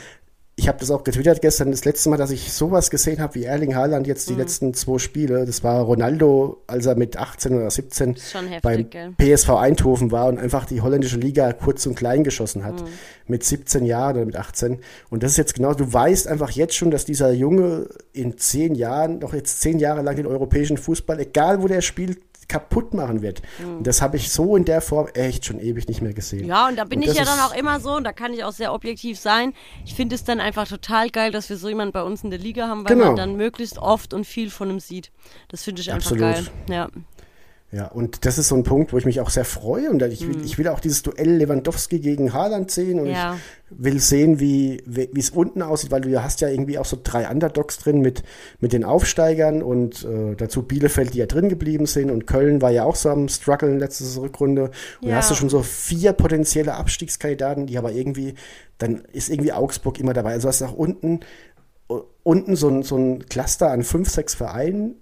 ich habe das auch getwittert gestern, das letzte Mal, dass ich sowas gesehen habe wie Erling Haaland jetzt Mhm. die letzten zwei Spiele, das war Ronaldo, als er mit 18 oder 17 schon heftig, beim gell? PSV Eindhoven war und einfach die holländische Liga kurz und klein geschossen hat, Mhm. mit 17 Jahren oder mit 18. Und das ist jetzt genau, du weißt einfach jetzt schon, dass dieser Junge in zehn Jahren, noch jetzt zehn Jahre lang den europäischen Fußball, egal wo der spielt, kaputt machen wird. Und das habe ich so in der Form echt schon ewig nicht mehr gesehen. Mhm. Ja, und da bin Und ich ja dann auch immer so, und da kann ich auch sehr objektiv sein. Ich finde es dann einfach total geil, dass wir so jemanden bei uns in der Liga haben, weil Genau. man dann möglichst oft und viel von ihm sieht. Das finde ich einfach Absolut. geil. Ja. Ja, und das ist so ein Punkt, wo ich mich auch sehr freue. Und ich will, ich will auch dieses Duell Lewandowski gegen Haaland sehen. Und Mhm. Ja. ich will sehen, wie wie es unten aussieht, weil du hast ja irgendwie auch so drei Underdogs drin mit, mit den Aufsteigern und äh, dazu Bielefeld, die ja drin geblieben sind. Und Köln war ja auch so am Struggeln letzte Rückrunde. Und Ja. da hast du schon so vier potenzielle Abstiegskandidaten, die aber irgendwie, dann ist irgendwie Augsburg immer dabei. Also hast du auch unten, unten so ein, so ein Cluster an fünf, sechs Vereinen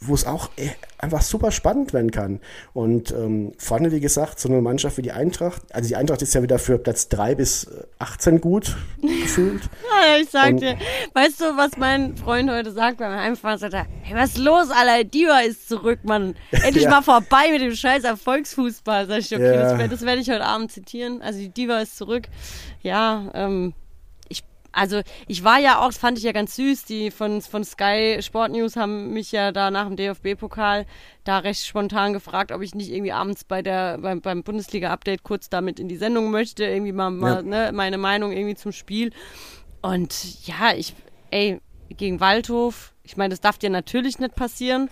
wo es auch äh, einfach super spannend werden kann. Und ähm, vorne, wie gesagt, so eine Mannschaft wie die Eintracht, also die Eintracht ist ja wieder für Platz 3 bis äh, 18 gut gefühlt. Ja, Ich sag Und- dir, weißt du, was mein Freund heute sagt beim Heimfahren? Sagt er, hey, was ist los, Alter? Diva ist zurück, Mann. Endlich Ja. mal vorbei mit dem scheiß Erfolgsfußball. Sag ich, okay, Ja. das, das werde ich heute Abend zitieren. Also die Diva ist zurück. Ja, ähm, also ich war ja auch, das fand ich ja ganz süß, die von, von Sky Sport News haben mich ja da nach dem DFB-Pokal da recht spontan gefragt, ob ich nicht irgendwie abends bei der, beim, beim Bundesliga-Update kurz damit in die Sendung möchte, irgendwie mal, mal ne, meine Meinung irgendwie zum Spiel. Und ja, ich, ey, gegen Waldhof, ich meine, das darf dir natürlich nicht passieren.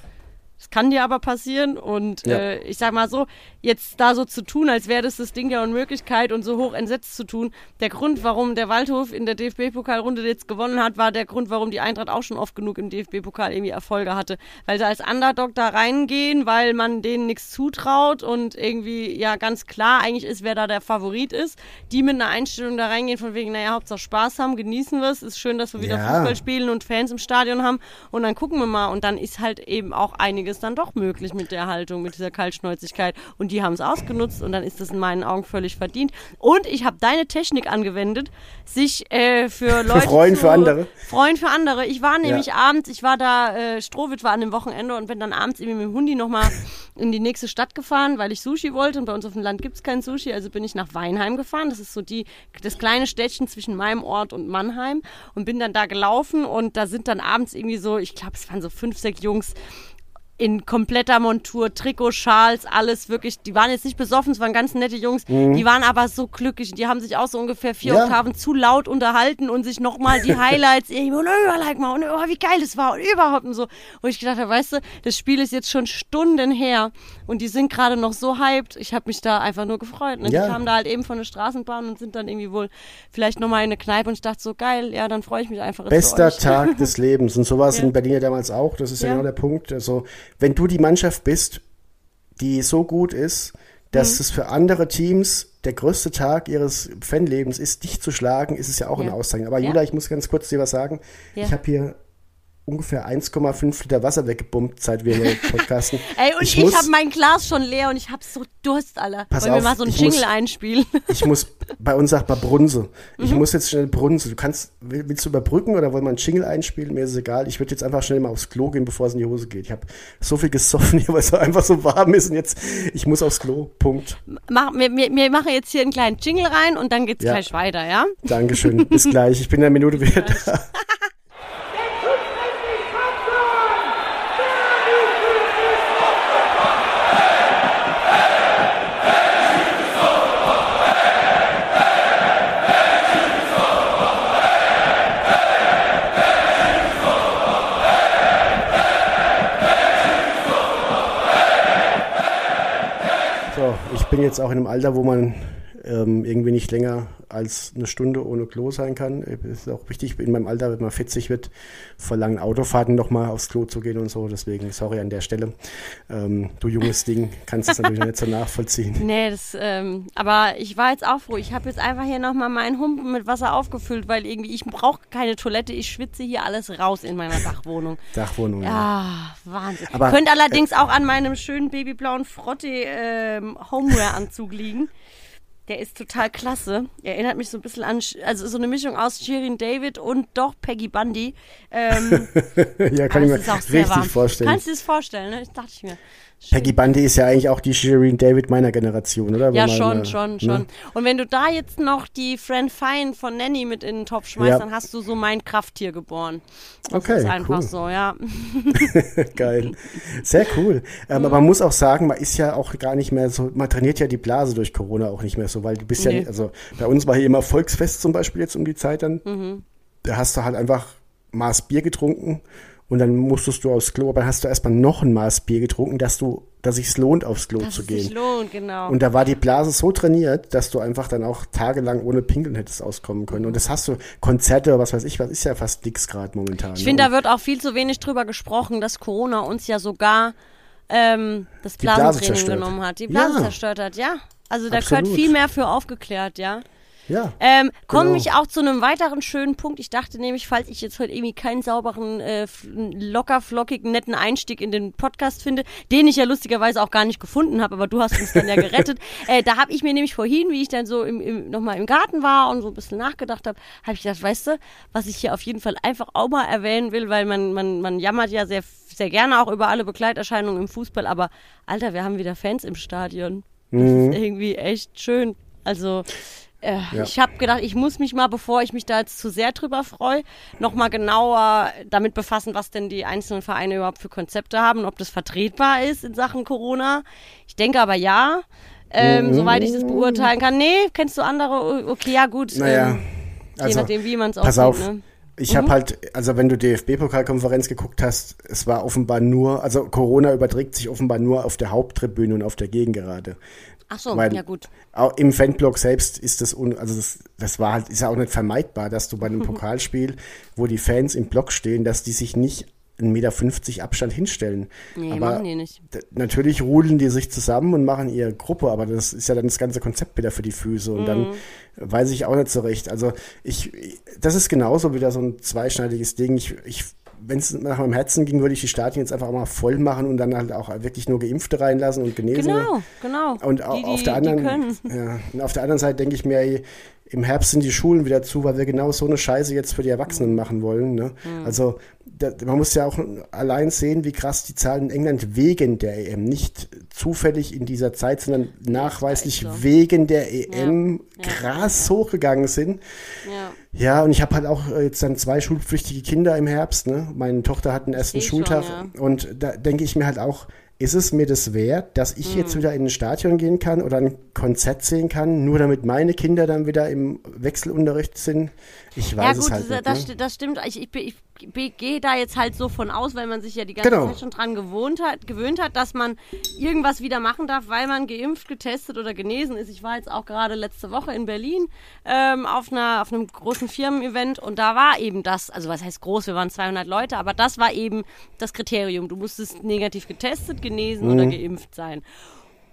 Das kann dir aber passieren und Ja. äh, ich sag mal so, jetzt da so zu tun, als wäre das das Ding der Unmöglichkeit und so hoch entsetzt zu tun. Der Grund, warum der Waldhof in der DFB-Pokalrunde jetzt gewonnen hat, war der Grund, warum die Eintracht auch schon oft genug im DFB-Pokal irgendwie Erfolge hatte. Weil sie als Underdog da reingehen, weil man denen nichts zutraut und irgendwie ja ganz klar eigentlich ist, wer da der Favorit ist. Die mit einer Einstellung da reingehen von wegen, naja, Hauptsache Spaß haben, genießen wir es, ist schön, dass wir wieder Ja. Fußball spielen und Fans im Stadion haben und dann gucken wir mal und dann ist halt eben auch einiges dann doch möglich mit der Haltung, mit dieser Kaltschnäuzigkeit und die haben es ausgenutzt und dann ist das in meinen Augen völlig verdient und ich habe deine Technik angewendet, sich äh, für Leute Freuen für andere. Freuen für andere. Ich war nämlich Ja. abends, ich war da, äh, Strohwitz war an dem Wochenende und bin dann abends irgendwie mit dem Hundi nochmal in die nächste Stadt gefahren, weil ich Sushi wollte und bei uns auf dem Land gibt's kein Sushi, also bin ich nach Weinheim gefahren. Das ist so die, das kleine Städtchen zwischen meinem Ort und Mannheim und bin dann da gelaufen und da sind dann abends irgendwie so, ich glaube, es waren so fünf, sechs Jungs in kompletter Montur, Trikot, Schals, alles wirklich. Die waren jetzt nicht besoffen, es waren ganz nette Jungs. Die waren aber so glücklich. Die haben sich auch so ungefähr vier Ja. Oktaven zu laut unterhalten und sich nochmal die Highlights irgendwie und oh, like mal und oh, wie geil das war und überhaupt und so. Wo ich gedacht habe, weißt du, das Spiel ist jetzt schon Stunden her und die sind gerade noch so hyped. Ich habe mich da einfach nur gefreut. Und Ja. die kamen da halt eben von der Straßenbahn und sind dann irgendwie wohl vielleicht nochmal in eine Kneipe und ich dachte so, geil, ja, dann freue ich mich einfach. Bester. Tag des Lebens. Und so war es Ja. in Berlin ja damals auch. Das ist ja, Ja. genau der Punkt. Also, wenn du die Mannschaft bist, die so gut ist, dass Mhm. es für andere Teams der größte Tag ihres Fanlebens ist, dich zu schlagen, ist es ja auch Ja. eine Aussage. Aber Ja. Julia, ich muss ganz kurz dir was sagen. Ja. Ich habe hier ungefähr 1,5 Liter Wasser weggebumpt, seit wir hier podcasten. Ey, und ich, muss- habe mein Glas schon leer und ich habe so Durst, Alter. Pass Wollen wir auf, mal so einen ich Jingle muss- einspielen? Ich muss, bei uns sagt man Brunse. Ich Mhm. muss jetzt schnell Brunse. Du kannst, will- willst du überbrücken oder wollen wir einen Jingle einspielen? Mir ist es egal. Ich würde jetzt einfach schnell mal aufs Klo gehen, bevor es in die Hose geht. Ich habe so viel gesoffen hier, weil es einfach so warm ist und jetzt, ich muss aufs Klo. Punkt. Mach, wir, wir, wir machen jetzt hier einen kleinen Jingle rein und dann geht's Ja. gleich weiter, ja? Dankeschön. Bis gleich. Ich bin in einer Minute wieder da. Bin jetzt auch in einem Alter, wo man ähm, irgendwie nicht länger als eine Stunde ohne Klo sein kann. Es ist auch wichtig, in meinem Alter, wenn man 40 wird, vor langen Autofahrten nochmal aufs Klo zu gehen und so. Deswegen, sorry an der Stelle. Ähm, du junges Ding, kannst es natürlich nicht so nachvollziehen. Nee, das, ähm, aber ich war jetzt auch froh. Ich habe jetzt einfach hier nochmal meinen Humpen mit Wasser aufgefüllt, weil irgendwie ich brauche keine Toilette. Ich schwitze hier alles raus in meiner Dachwohnung. Dachwohnung. Ja. Ah, Wahnsinn. Aber, Könnte allerdings auch an meinem schönen babyblauen Frotte ähm, Homeware-Anzug liegen. Der ist total klasse. Erinnert mich so ein bisschen an, also so eine Mischung aus Shirin David und doch Peggy Bundy. Ähm, ja, kann ich es mir richtig warm. vorstellen. Kannst du dir das vorstellen, ne? Das dachte ich mir. Peggy Bundy ist ja eigentlich auch die Shirin David meiner Generation, oder? Ja, schon, äh, schon, ne? schon. Und wenn du da jetzt noch die Fran Fine von Nanny mit in den Topf schmeißt, Ja. dann hast du so mein Krafttier geboren. Das Okay, ist einfach cool. so, ja. Geil. Sehr cool. Ähm, Aber man muss auch sagen, man ist ja auch gar nicht mehr so, man trainiert ja die Blase durch Corona auch nicht mehr so, weil du bist ja Nee. nicht, also bei uns war hier immer Volksfest zum Beispiel jetzt um die Zeit dann. Mhm. Da hast du halt einfach Maß Bier getrunken und dann musstest du aufs Klo, aber dann hast du erstmal noch ein Maß Bier getrunken, dass du, dass sich's lohnt, aufs Klo Dass zu es sich gehen. lohnt, genau. Und da war die Blase so trainiert, dass du einfach dann auch tagelang ohne Pinkeln hättest auskommen können. Und das hast du, Konzerte oder was weiß ich, was ist ja fast nix gerade momentan. Ich ne? finde, da wird auch viel zu wenig drüber gesprochen, dass Corona uns ja sogar ähm, das Blase Blasentraining zerstört. genommen hat. Die Blase Ja. zerstört hat, ja. Also da Absolut. gehört viel mehr für aufgeklärt, ja. Ja. Ähm, komme Genau. ich auch zu einem weiteren schönen Punkt. Ich dachte nämlich, falls ich jetzt heute irgendwie keinen sauberen, äh, locker, flockigen, netten Einstieg in den Podcast finde, den ich ja lustigerweise auch gar nicht gefunden habe, aber du hast uns dann ja gerettet. äh, da habe ich mir nämlich vorhin, wie ich dann so im, im, nochmal im Garten war und so ein bisschen nachgedacht habe, habe ich gedacht, weißt du, was ich hier auf jeden Fall einfach auch mal erwähnen will, weil man, man, man jammert ja sehr, sehr gerne auch über alle Begleiterscheinungen im Fußball, aber Alter, wir haben wieder Fans im Stadion. Das ist irgendwie echt schön. Also, äh, Ja. ich habe gedacht, ich muss mich mal, bevor ich mich da jetzt zu sehr drüber freue, nochmal genauer damit befassen, was denn die einzelnen Vereine überhaupt für Konzepte haben, ob das vertretbar ist in Sachen Corona. Ich denke aber ja, ähm, soweit ich das beurteilen kann. Nee, kennst du andere? Okay, ja gut. Naja, ähm, je also, nachdem, wie man es pass aussieht. auf. Ne? Ich habe halt, also wenn du DFB-Pokalkonferenz geguckt hast, es war offenbar nur, also Corona überträgt sich offenbar nur auf der Haupttribüne und auf der Gegengerade. Ach so, Weil ja gut. Auch Im Fanblock selbst ist das, un, also das, das war halt, ist ja auch nicht vermeidbar, dass du bei einem Pokalspiel, wo die Fans im Block stehen, dass die sich nicht 1,50 Meter Abstand hinstellen. Nee, aber machen die nicht. Natürlich rudeln die sich zusammen und machen ihre Gruppe, aber das ist ja dann das ganze Konzept wieder für die Füße und Mhm. dann weiß ich auch nicht so recht. Also ich, das ist genauso wieder so ein zweischneidiges Ding. Ich, ich wenn es nach meinem Herzen ging, würde ich die Stadien jetzt einfach mal voll machen und dann halt auch wirklich nur Geimpfte reinlassen und Genesene. Genau, genau. Und die, auf der anderen, ja, und auf der anderen Seite denke ich mir, im Herbst sind die Schulen wieder zu, weil wir genau so eine Scheiße jetzt für die Erwachsenen Mhm. machen wollen. Ne? Also da, man muss ja auch allein sehen, wie krass die Zahlen in England wegen der EM, nicht zufällig in dieser Zeit, sondern nachweislich so. wegen der EM Ja. krass hochgegangen sind. Ja. Ja, und ich habe halt auch äh, jetzt dann zwei schulpflichtige Kinder im Herbst. Ne? Meine Tochter hat den ersten Seh schon, Schultag ja. und da denke ich mir halt auch, ist es mir das wert, dass ich Hm. jetzt wieder in ein Stadion gehen kann oder ein Konzert sehen kann, nur damit meine Kinder dann wieder im Wechselunterricht sind? Ich Ja weiß gut, es halt das, nicht. das, ne? das stimmt. Ich, ich, ich gehe da jetzt halt so von aus, weil man sich ja die ganze Genau. Zeit schon dran gewohnt hat, gewöhnt hat, dass man irgendwas wieder machen darf, weil man geimpft, getestet oder genesen ist. Ich war jetzt auch gerade letzte Woche in Berlin ähm, auf, einer, auf einem großen Firmen-Event und da war eben das, also was heißt groß, wir waren 200 Leute, aber das war eben das Kriterium. Du musstest negativ getestet, genesen Mhm. oder geimpft sein.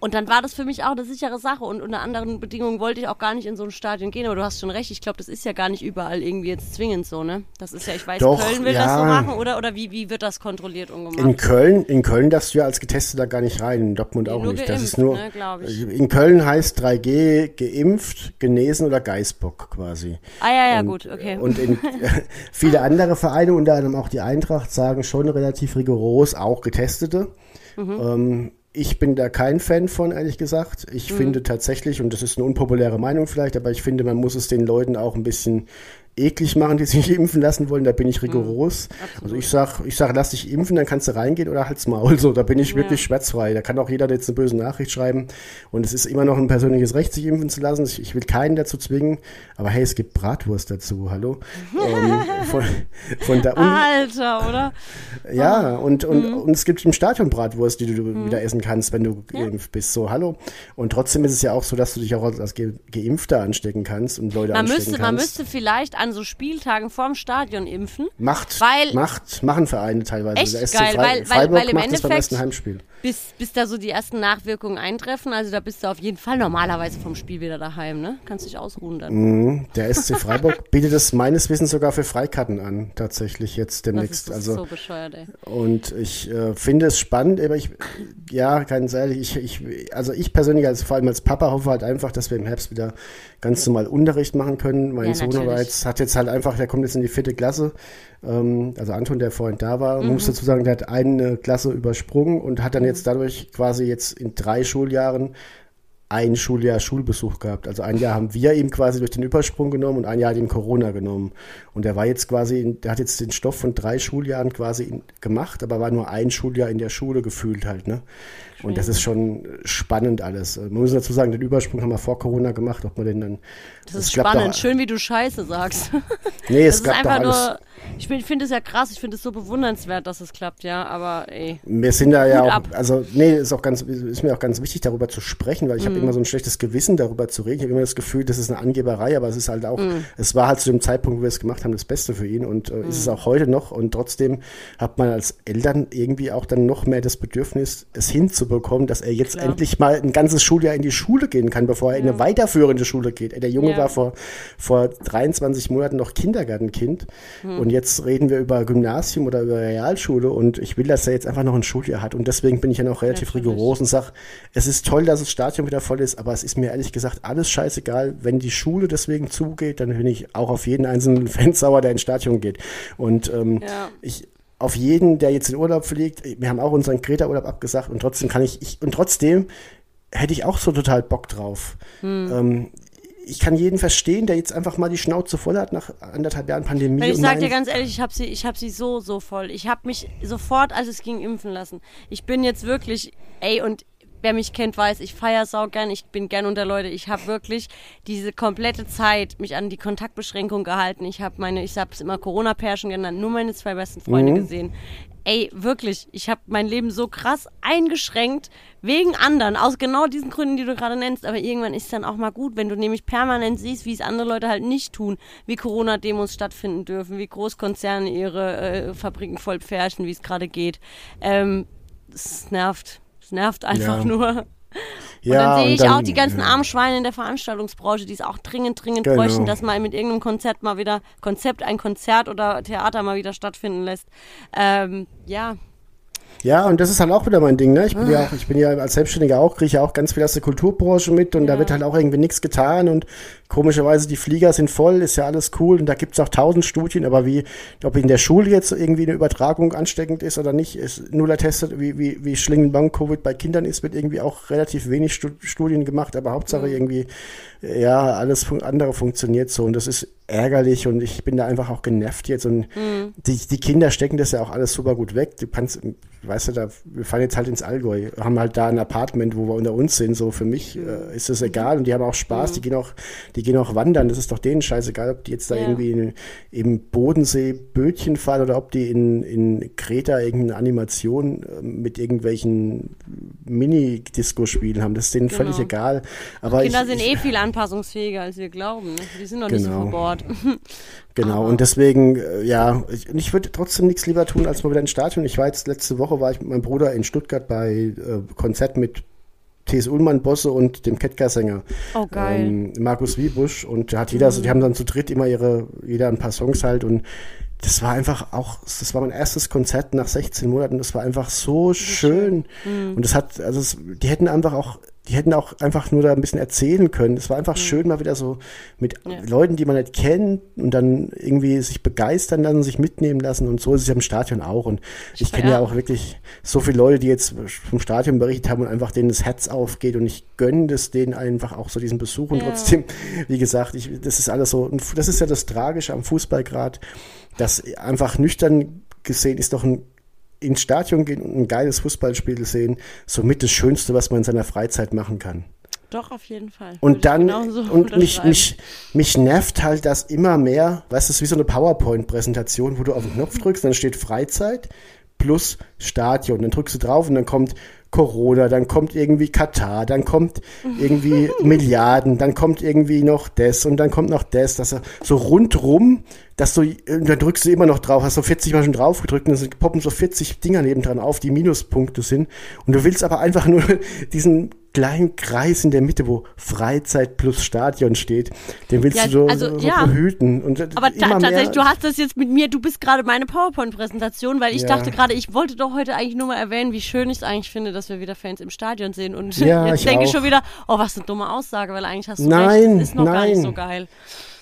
Und dann war das für mich auch eine sichere Sache und unter anderen Bedingungen wollte ich auch gar nicht in so ein Stadion gehen, aber du hast schon recht, ich glaube, das ist ja gar nicht überall irgendwie jetzt zwingend so, ne? Das ist ja, ich weiß, Doch, Köln will das so ja. machen oder, oder wie, wie wird das kontrolliert und gemacht? In Köln, in Köln darfst du ja als Getesteter gar nicht rein, in Dortmund auch nicht. das ist geimpft, nur, ne, in Köln heißt 3G geimpft, genesen oder Geißbock quasi. ah ja, ja, und, gut, okay. Und in, viele andere Vereine, unter anderem auch die Eintracht, sagen schon relativ rigoros, auch Getestete. Mhm. Ähm, ich bin da kein Fan von, ehrlich gesagt. Ich Mhm. finde tatsächlich, und das ist eine unpopuläre Meinung vielleicht, aber ich finde, man muss es den Leuten auch ein bisschen eklig machen, die sich impfen lassen wollen. Da bin ich rigoros. also ich sag, ich sag, lass dich impfen, dann kannst du reingehen oder halt's Maul. So, da bin ich wirklich schmerzfrei. Da kann auch jeder jetzt eine böse Nachricht schreiben. Und es ist immer noch ein persönliches Recht, sich impfen zu lassen. Ich, ich will keinen dazu zwingen. Aber hey, es gibt Bratwurst dazu. Hallo. ähm, von, von da unten. Alter, oder? Ja, und, und, Mhm. und es gibt im Stadion Bratwurst, die du wieder essen kannst, wenn du geimpft bist. So, hallo. Und trotzdem ist es ja auch so, dass du dich auch als Ge Geimpfter anstecken kannst und Leute Man anstecken müsste, kannst. man müsste vielleicht an so Spieltagen vorm Stadion impfen, macht, weil- macht, machen Vereine teilweise. Echt Der SC geil, Frei- weil- weil- Freiburg weil im macht das beim Endeffekt- ersten Heimspiel. bis, bis da so die ersten Nachwirkungen eintreffen. Also da bist du auf jeden Fall normalerweise vom Spiel wieder daheim, ne? Kannst dich ausruhen dann. Mhm. Der SC Freiburg bietet es meines Wissens sogar für Freikarten an, tatsächlich jetzt Das ist, demnächst. das ist also so bescheuert, ey. Und ich äh, finde es spannend, aber ich, ja, ganz ehrlich, ich, ich, also ich persönlich, als, vor allem als Papa, hoffe halt einfach, dass wir im Herbst wieder ganz normal Unterricht machen können. Mein Ja, Sohn natürlich. jetzt, hat jetzt halt einfach, der kommt jetzt in die vierte Klasse, ähm, also Anton, der vorhin da war, Mhm. muss dazu sagen, der hat eine Klasse übersprungen und hat dann jetzt dadurch quasi jetzt in drei Schuljahren ein Schuljahr Schulbesuch gehabt. Also ein Jahr haben wir ihm quasi durch den Übersprung genommen und ein Jahr hat ihm Corona genommen. Und er war jetzt quasi, der hat jetzt den Stoff von drei Schuljahren quasi gemacht, aber war nur ein Schuljahr in der Schule gefühlt halt, ne? Und das ist schon spannend alles. Man muss dazu sagen, den Übersprung haben wir vor Corona gemacht, ob man den dann. Das ist spannend. Doch, Schön, wie du Scheiße sagst. nee, es Das ist klappt doch einfach nur. Ich, finde es ja krass. Ich finde es so bewundernswert, dass es klappt, ja. Aber ey. Wir sind da ja auch, ab. also nee, ist auch ganz, ist mir auch ganz wichtig, darüber zu sprechen, weil ich Mhm. habe immer so ein schlechtes Gewissen, darüber zu reden. Ich habe immer das Gefühl, das ist eine Angeberei, aber es ist halt auch, Mhm. es war halt zu dem Zeitpunkt, wo wir es gemacht haben, das Beste für ihn und äh, ist Mhm. es auch heute noch. Und trotzdem hat man als Eltern irgendwie auch dann noch mehr das Bedürfnis, es hinzubekommen, dass er jetzt Klar. endlich mal ein ganzes Schuljahr in die Schule gehen kann, bevor er in eine weiterführende Schule geht. Der Junge Ja. war vor, vor 23 Monaten noch Kindergartenkind Hm. und jetzt reden wir über Gymnasium oder über Realschule und ich will, dass er jetzt einfach noch ein Schuljahr hat und deswegen bin ich ja noch relativ Natürlich. rigoros und sag, es ist toll, dass das Stadion wieder voll ist, aber es ist mir ehrlich gesagt alles scheißegal. Wenn die Schule deswegen zugeht, dann bin ich auch auf jeden einzelnen Fan sauer, der ins Stadion geht. Und ähm, Ja. ich auf jeden, der jetzt in Urlaub fliegt, wir haben auch unseren Kreta-Urlaub abgesagt und trotzdem kann ich, ich und trotzdem hätte ich auch so total Bock drauf. Hm. Ähm, ich kann jeden verstehen, der jetzt einfach mal die Schnauze voll hat nach anderthalb Jahren Pandemie. Weil ich und sag dir ganz ehrlich, ich habe sie, ich habe sie so, so voll. Ich habe mich sofort, als es ging, impfen lassen. Ich bin jetzt wirklich, ey, und wer mich kennt, weiß, ich feier sau gern, ich bin gern unter Leute. Ich habe wirklich diese komplette Zeit mich an die Kontaktbeschränkung gehalten. Ich habe meine, ich habe es immer Corona-Pärchen genannt, nur meine zwei besten Freunde Mhm. gesehen. Ey, wirklich, ich habe mein Leben so krass eingeschränkt wegen anderen, aus genau diesen Gründen, die du gerade nennst. Aber irgendwann ist es dann auch mal gut, wenn du nämlich permanent siehst, wie es andere Leute halt nicht tun, wie Corona-Demos stattfinden dürfen, wie Großkonzerne ihre äh, Fabriken voll pferchen, wie es gerade geht. Ähm, es nervt. Es nervt einfach Ja. nur. Und Ja, dann sehe ich und auch dann- die ganzen ja. armen Schweine in der Veranstaltungsbranche, die es auch dringend, dringend Genau. bräuchten, dass mal mit irgendeinem Konzert mal wieder, Konzept, ein Konzert oder Theater mal wieder stattfinden lässt. Ähm, ja, Ja, und das ist halt auch wieder mein Ding, ne? Ich bin ja auch, ich bin ja als Selbstständiger auch, kriege ja auch ganz viel aus der Kulturbranche mit und da wird halt auch irgendwie nichts getan und komischerweise die Flieger sind voll, ist ja alles cool und da gibt's auch tausend Studien, aber wie, ob in der Schule jetzt irgendwie eine Übertragung ansteckend ist oder nicht, ist null ertestet, wie, wie, wie Schlingenbank-Covid bei Kindern ist, wird irgendwie auch relativ wenig Stu Studien gemacht, aber Hauptsache irgendwie, ja, alles andere funktioniert so und das ist ärgerlich und ich bin da einfach auch genervt jetzt und die, die Kinder stecken das ja auch alles super gut weg. Du kannst, weißt du, da, wir fahren jetzt halt ins Allgäu, haben halt da ein Apartment, wo wir unter uns sind, so für mich äh, ist das egal und die haben auch Spaß, die gehen auch, die gehen auch wandern, das ist doch denen scheißegal, ob die jetzt da Ja. irgendwie in, im Bodensee Bötchen fahren oder ob die in, in Kreta irgendeine Animation äh, mit irgendwelchen Mini-Disco-Spielen haben, das ist denen völlig Genau. egal. Aber Kinder ich, sind eh viel anpassungsfähiger, als wir glauben. Ne? Die sind noch nicht so Genau. verbohrt. Genau, und deswegen, äh, ja, ich, ich würde trotzdem nichts lieber tun, als mal wieder ins Stadion. Ich war jetzt letzte Woche, war ich mit meinem Bruder in Stuttgart bei äh, Konzert mit T.S. Ullmann, Bosse und dem Ketka-Sänger Oh, geil. ähm, Markus Wiebusch und da hat jeder, so, die haben dann zu dritt immer ihre, jeder ein paar Songs halt und das war einfach auch, das war mein erstes Konzert nach 16 Monaten, das war einfach so schön Mhm. und das hat, also es, die hätten einfach auch, die hätten auch einfach nur da ein bisschen erzählen können. Es war einfach schön, mal wieder so mit Mhm. Ja. Leuten, die man nicht kennt und dann irgendwie sich begeistern lassen, sich mitnehmen lassen und so ist es ja im Stadion auch und ich kenne ja Ja. auch wirklich so viele Leute, die jetzt vom Stadion berichtet haben und einfach denen das Herz aufgeht und ich gönne das denen einfach auch so diesen Besuch und Ja. trotzdem, wie gesagt, ich, das ist alles so, das ist ja das Tragische am Fußball gerade, dass einfach nüchtern gesehen ist doch ein ins Stadion gehen und ein geiles Fußballspiel sehen, somit das Schönste, was man in seiner Freizeit machen kann. Doch, auf jeden Fall. Und dann, und mich, mich, mich nervt halt das immer mehr, weißt du, es ist wie so eine PowerPoint-Präsentation, wo du auf den Knopf drückst, dann steht Freizeit plus Stadion, dann drückst du drauf und dann kommt Corona, dann kommt irgendwie Katar, dann kommt irgendwie Milliarden, dann kommt irgendwie noch das und dann kommt noch das, dass er so rundrum, dass du, dann drückst du immer noch drauf, hast so 40 Mal schon drauf gedrückt und dann poppen so 40 Dinger nebendran auf, die Minuspunkte sind und du willst aber einfach nur diesen kleinen Kreis in der Mitte, wo Freizeit plus Stadion steht, den willst Ja, du so, also, so, so ja. behüten. Und Aber ta tatsächlich, mehr, du hast das jetzt mit mir, du bist gerade meine PowerPoint-Präsentation, weil ich Ja. dachte gerade, ich wollte doch heute eigentlich nur mal erwähnen, wie schön ich es eigentlich finde, dass wir wieder Fans im Stadion sehen. Und jetzt ich denke ich schon wieder, oh, was eine dumme Aussage, weil eigentlich hast du Nein, recht, es ist noch gar nicht nein. so geil.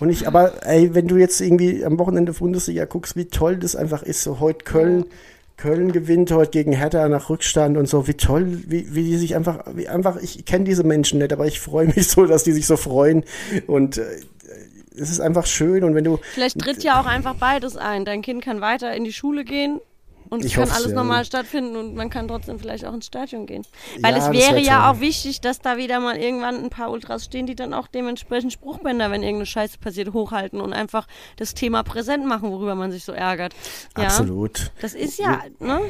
Und ich, aber ey, wenn du jetzt irgendwie am Wochenende Bundesliga guckst, wie toll das einfach ist, so heute Köln, Köln gewinnt heute gegen Hertha nach Rückstand und so, wie toll, wie, wie die sich einfach, wie einfach, ich kenne diese Menschen nicht, aber ich freue mich so, dass die sich so freuen und äh, es ist einfach schön und wenn du, Vielleicht tritt ja auch einfach beides ein. Dein Kind kann weiter in die Schule gehen und es kann alles ja. normal stattfinden und man kann trotzdem vielleicht auch ins Stadion gehen. Weil Ja, es wäre wär ja toll. auch wichtig, dass da wieder mal irgendwann ein paar Ultras stehen, die dann auch dementsprechend Spruchbänder, wenn irgendeine Scheiße passiert, hochhalten und einfach das Thema präsent machen, worüber man sich so ärgert. Ja, absolut. Das ist ja, ne?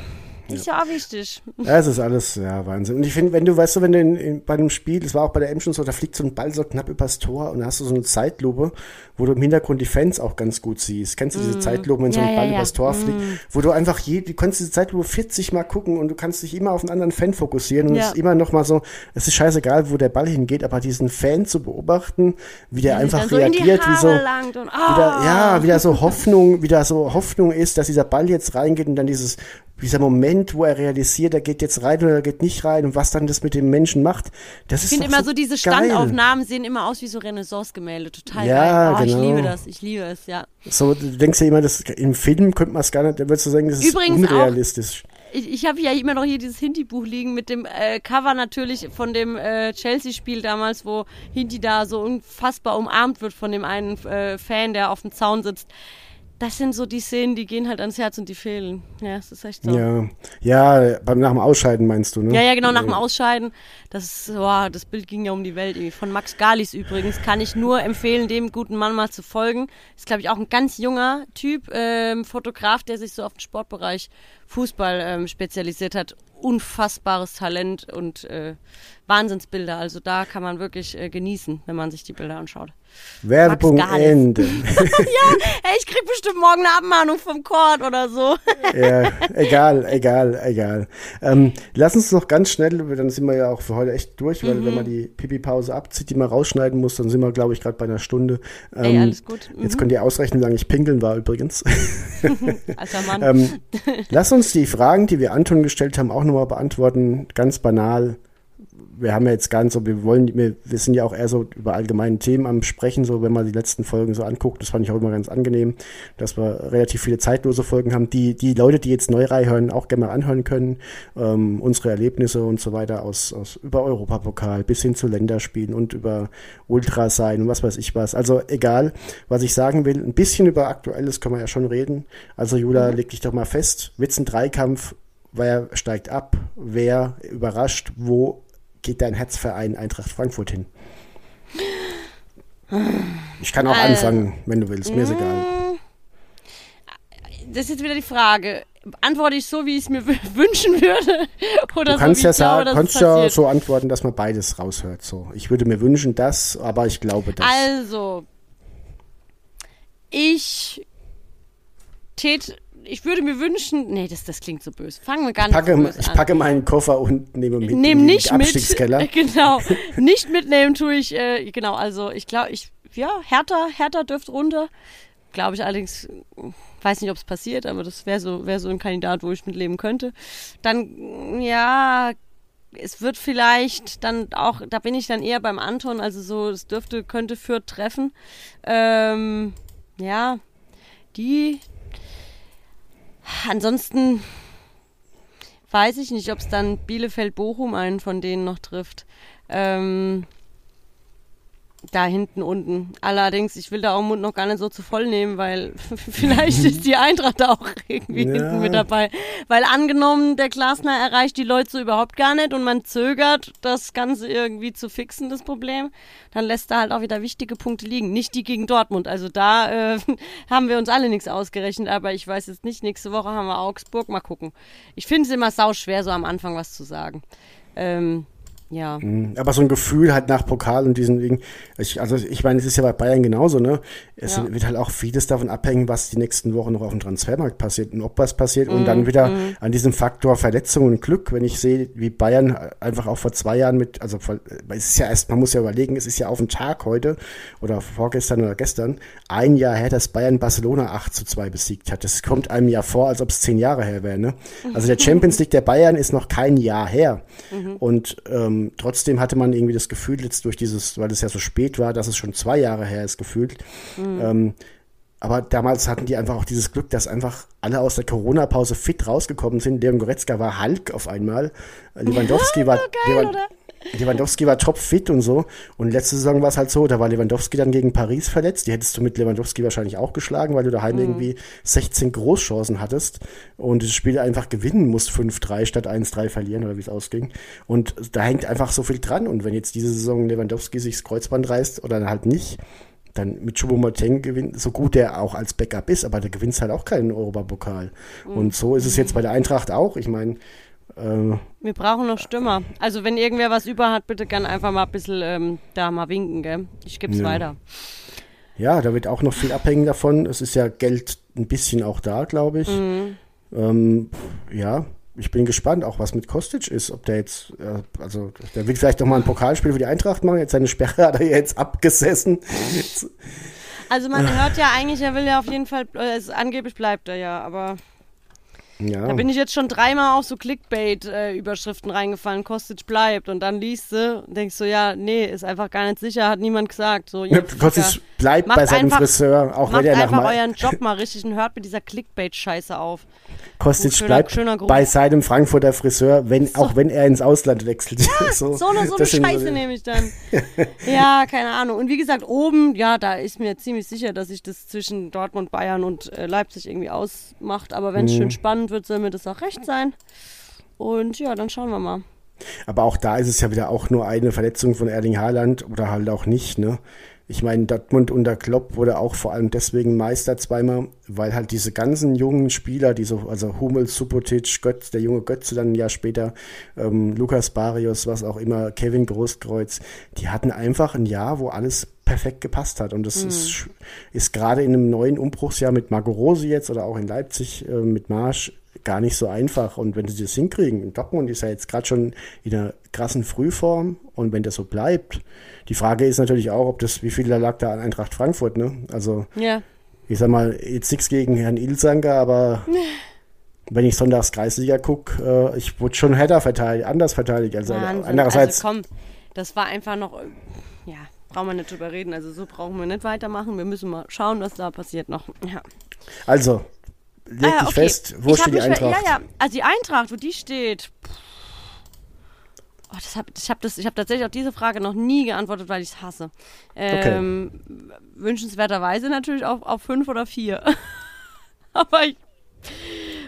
Ist ja auch wichtig. Ja, es ist alles, ja, Wahnsinn. Und ich finde, wenn du, weißt du, wenn du in, in, bei einem Spiel, das war auch bei der M schon so, da fliegt so ein Ball so knapp übers Tor und da hast du so eine Zeitlupe, wo du im Hintergrund die Fans auch ganz gut siehst. Kennst du diese Zeitlupe, wenn so Mm. Ja, ein ja, Ball ja. übers Tor fliegt, wo du einfach je, du kannst diese Zeitlupe 40 Mal gucken und du kannst dich immer auf einen anderen Fan fokussieren und es ist immer noch mal so, es ist scheißegal, wo der Ball hingeht, aber diesen Fan zu beobachten, wie der einfach so reagiert, wie so, und, ah, wieder, ja, wieder so Hoffnung, wieder so Hoffnung ist, dass dieser Ball jetzt reingeht und dann dieses, dieser Moment, wo er realisiert, er geht jetzt rein oder er geht nicht rein und was dann das mit dem Menschen macht, das ist Ich finde immer so diese. Standaufnahmen sehen immer aus wie so Renaissance-Gemälde. Total Ja, geil. Oh, genau. Ich liebe das, ich liebe es, ja. So, du denkst ja immer, das, im Film könnte man es gar nicht, da würdest du sagen, das ist Übrigens auch- unrealistisch. Ich, ich habe ja immer noch hier dieses Hindi-Buch liegen mit dem äh, Cover natürlich von dem äh, Chelsea-Spiel damals, wo Hindi da so unfassbar umarmt wird von dem einen äh, Fan, der auf dem Zaun sitzt. Das sind so die Szenen, die gehen halt ans Herz und die fehlen. Ja, das ist echt so. Ja, ja beim, nach dem Ausscheiden meinst du, ne? Ja, ja, genau, nach dem Ausscheiden. Das, ist- boah, das Bild ging ja um die Welt. irgendwie. Von Max Galis übrigens kann ich nur empfehlen, dem guten Mann mal zu folgen. Ist, glaube ich, auch ein ganz junger Typ, ähm, Fotograf, der sich so auf den Sportbereich Fußball ähm, spezialisiert hat. Unfassbares Talent und äh, Wahnsinnsbilder. Also da kann man wirklich äh, genießen, wenn man sich die Bilder anschaut. Werbung. Ende. Ey, ich krieg bestimmt morgen eine Abmahnung vom Court oder so. ja, egal, egal, egal. Ähm, lass uns noch ganz schnell, dann sind wir ja auch für heute echt durch, weil wenn man die Pipi-Pause abzieht, die man rausschneiden muss, dann sind wir, glaube ich, gerade bei einer Stunde. Ey, Ähm, alles gut. Mhm. Jetzt könnt ihr ausrechnen, wie lange ich pinkeln war übrigens. Alter Mann. ähm, lass uns die Fragen, die wir Anton gestellt haben, auch nochmal beantworten. Ganz banal. Wir haben ja jetzt ganz so, wir wollen, wir, wir sind ja auch eher so über allgemeine Themen am Sprechen, so wenn man die letzten Folgen so anguckt, das fand ich auch immer ganz angenehm, dass wir relativ viele zeitlose Folgen haben, die die Leute, die jetzt neu reinhören, auch gerne mal anhören können. Ähm, unsere Erlebnisse und so weiter aus, aus über Europapokal bis hin zu Länderspielen und über Ultra sein und was weiß ich was. Also egal, was ich sagen will, ein bisschen über Aktuelles können wir ja schon reden. Also Jula, leg dich doch mal fest, wird's ein Dreikampf, wer steigt ab, wer überrascht, wo geht dein Herzverein Eintracht Frankfurt hin? Ich kann auch Also, anfangen, wenn du willst, mir ist egal. das ist jetzt wieder die Frage. Antworte ich so, wie ich es mir wünschen würde? Oder Du kannst so, ja glaube, sagen, kannst ja so antworten, dass man beides raushört. So, ich würde mir wünschen, das, aber ich glaube das. Also, ich tät, ich würde mir wünschen, nee, das, das klingt so böse. Fangen wir gar nicht packe, so böse ich an. packe meinen Koffer und nehme mit Nehm in nicht mit. Abstiegskeller. Genau. Nicht mitnehmen tue ich, äh, genau, also ich glaube, ich, ja, Hertha, Hertha dürfte runter. Glaube ich allerdings, weiß nicht, ob es passiert, aber das wäre so, wäre so ein Kandidat, wo ich mitleben könnte. Dann, ja, es wird vielleicht dann auch, da bin ich dann eher beim Anton, also so, es dürfte, könnte Fürth treffen. Ähm, ja, die. Ansonsten weiß ich nicht, ob es dann Bielefeld-Bochum einen von denen noch trifft. Ähm, da hinten unten. Allerdings, ich will da auch Mund noch gar nicht so zu voll nehmen, weil vielleicht ist die Eintracht da auch irgendwie Ja. hinten mit dabei. Weil angenommen, der Glasner erreicht die Leute so überhaupt gar nicht und man zögert, das Ganze irgendwie zu fixen, das Problem, dann lässt da halt auch wieder wichtige Punkte liegen. Nicht die gegen Dortmund. Also da äh, haben wir uns alle nichts ausgerechnet, aber ich weiß jetzt nicht, nächste Woche haben wir Augsburg. Mal gucken. Ich finde es immer sau schwer, so am Anfang was zu sagen. Ähm, ja. Mhm. Aber so ein Gefühl halt nach Pokal und diesen Dingen. Ich, also ich meine, es ist ja bei Bayern genauso, ne? Es Ja. wird halt auch vieles davon abhängen, was die nächsten Wochen noch auf dem Transfermarkt passiert und ob was passiert. Und Mhm, dann wieder an diesem Faktor Verletzung und Glück, wenn ich sehe, wie Bayern einfach auch vor zwei Jahren mit, also es ist ja erst, man muss ja überlegen, es ist ja auf den Tag heute oder vorgestern oder gestern, ein Jahr her, dass Bayern Barcelona 8 zu 2 besiegt hat. Das kommt einem ja vor, als ob es zehn Jahre her wäre, ne? Also der Champions League der Bayern ist noch kein Jahr her. Und ähm, trotzdem hatte man irgendwie das Gefühl, jetzt durch dieses, weil es ja so spät war, dass es schon zwei Jahre her ist, gefühlt. Ähm, aber damals hatten die einfach auch dieses Glück, dass einfach alle aus der Corona-Pause fit rausgekommen sind. Leon Goretzka war Hulk auf einmal. Lewandowski war, Lewan- oder? Lewandowski war topfit und so. Und letzte Saison war es halt so, da war Lewandowski dann gegen Paris verletzt. Die hättest du mit Lewandowski wahrscheinlich auch geschlagen, weil du daheim irgendwie 16 Großchancen hattest und das Spiel einfach gewinnen musst, 5-3 statt 1-3 verlieren oder wie es ausging. Und da hängt einfach so viel dran. Und wenn jetzt diese Saison Lewandowski sich das Kreuzband reißt oder halt nicht, dann mit Choupo-Moting gewinnt, so gut der auch als Backup ist, aber der gewinnt halt auch keinen Europapokal. Und so ist es jetzt bei der Eintracht auch. Ich meine, äh, Wir brauchen noch Stürmer. Also wenn irgendwer was über hat, bitte gern einfach mal ein bisschen ähm, da mal winken, gell? Ich geb's Ja. weiter. Ja, da wird auch noch viel abhängen davon. Es ist ja Geld ein bisschen auch da, glaube ich. Mhm. Ähm, ja, ich bin gespannt, auch was mit Kostic ist. Ob der jetzt, äh, also der will vielleicht noch mal ein Pokalspiel für die Eintracht machen. Jetzt seine Sperre hat er ja jetzt abgesessen. Also man hört ja eigentlich, er will ja auf jeden Fall, äh, es, angeblich bleibt er ja, aber Ja. Da bin ich jetzt schon dreimal auf so Clickbait-Überschriften reingefallen, Kostic bleibt. Und dann liest du und denkst so, ja, nee, ist einfach gar nicht sicher, hat niemand gesagt. So, ihr Kostic bleibt Macht bei seinem einfach- Friseur, auch Macht wenn er nach einfach Ma euren Job mal richtig und hört mit dieser Clickbait-Scheiße auf. Kostic schöner- bleibt schöner bei seinem Frankfurter Friseur, wenn, auch wenn er ins Ausland wechselt. so, So eine, so eine Scheiße die- nehme ich dann. ja, keine Ahnung. Und wie gesagt, oben, ja, da ist mir ziemlich sicher, dass sich das zwischen Dortmund, Bayern und äh, Leipzig irgendwie ausmacht. Aber wenn es Mhm. schön spannend wird, soll mir das auch recht sein. Und ja, dann schauen wir mal. Aber auch da ist es ja wieder auch nur eine Verletzung von Erling Haaland oder halt auch nicht, ne? Ich meine, Dortmund unter Klopp wurde auch vor allem deswegen Meister zweimal, weil halt diese ganzen jungen Spieler, die so, also Hummels, Subotic, Götz, der junge Götze dann ein Jahr später, ähm, Lukas Barrios, was auch immer, Kevin Großkreuz, die hatten einfach ein Jahr, wo alles perfekt gepasst hat. Und das ist, ist gerade in einem neuen Umbruchsjahr mit Marco Rose jetzt oder auch in Leipzig äh, mit Marsch gar nicht so einfach. Und wenn sie das hinkriegen, Dortmund ist ja jetzt gerade schon in einer krassen Frühform und wenn das so bleibt, die Frage ist natürlich auch, ob das, wie viel da lag da an Eintracht Frankfurt, ne? Also, Ja. ich sag mal, jetzt nichts gegen Herrn Ilsanker, aber wenn ich sonntags Kreisliga gucke, äh, ich wurde schon härter verteidigt, anders verteidigt. Also Wahnsinn. andererseits, Also komm, das war einfach noch, ja, brauchen wir nicht drüber reden. Also so brauchen wir nicht weitermachen. Wir müssen mal schauen, was da passiert noch. Ja. also, leg Ah, dich okay. fest, wo Ich steht die Eintracht? Ja, ja, also die Eintracht, wo die steht. Oh, das hab, ich habe hab tatsächlich auf diese Frage noch nie geantwortet, weil ich es hasse. Ähm, Wünschenswerterweise natürlich auf, auf fünf oder vier. Aber ich.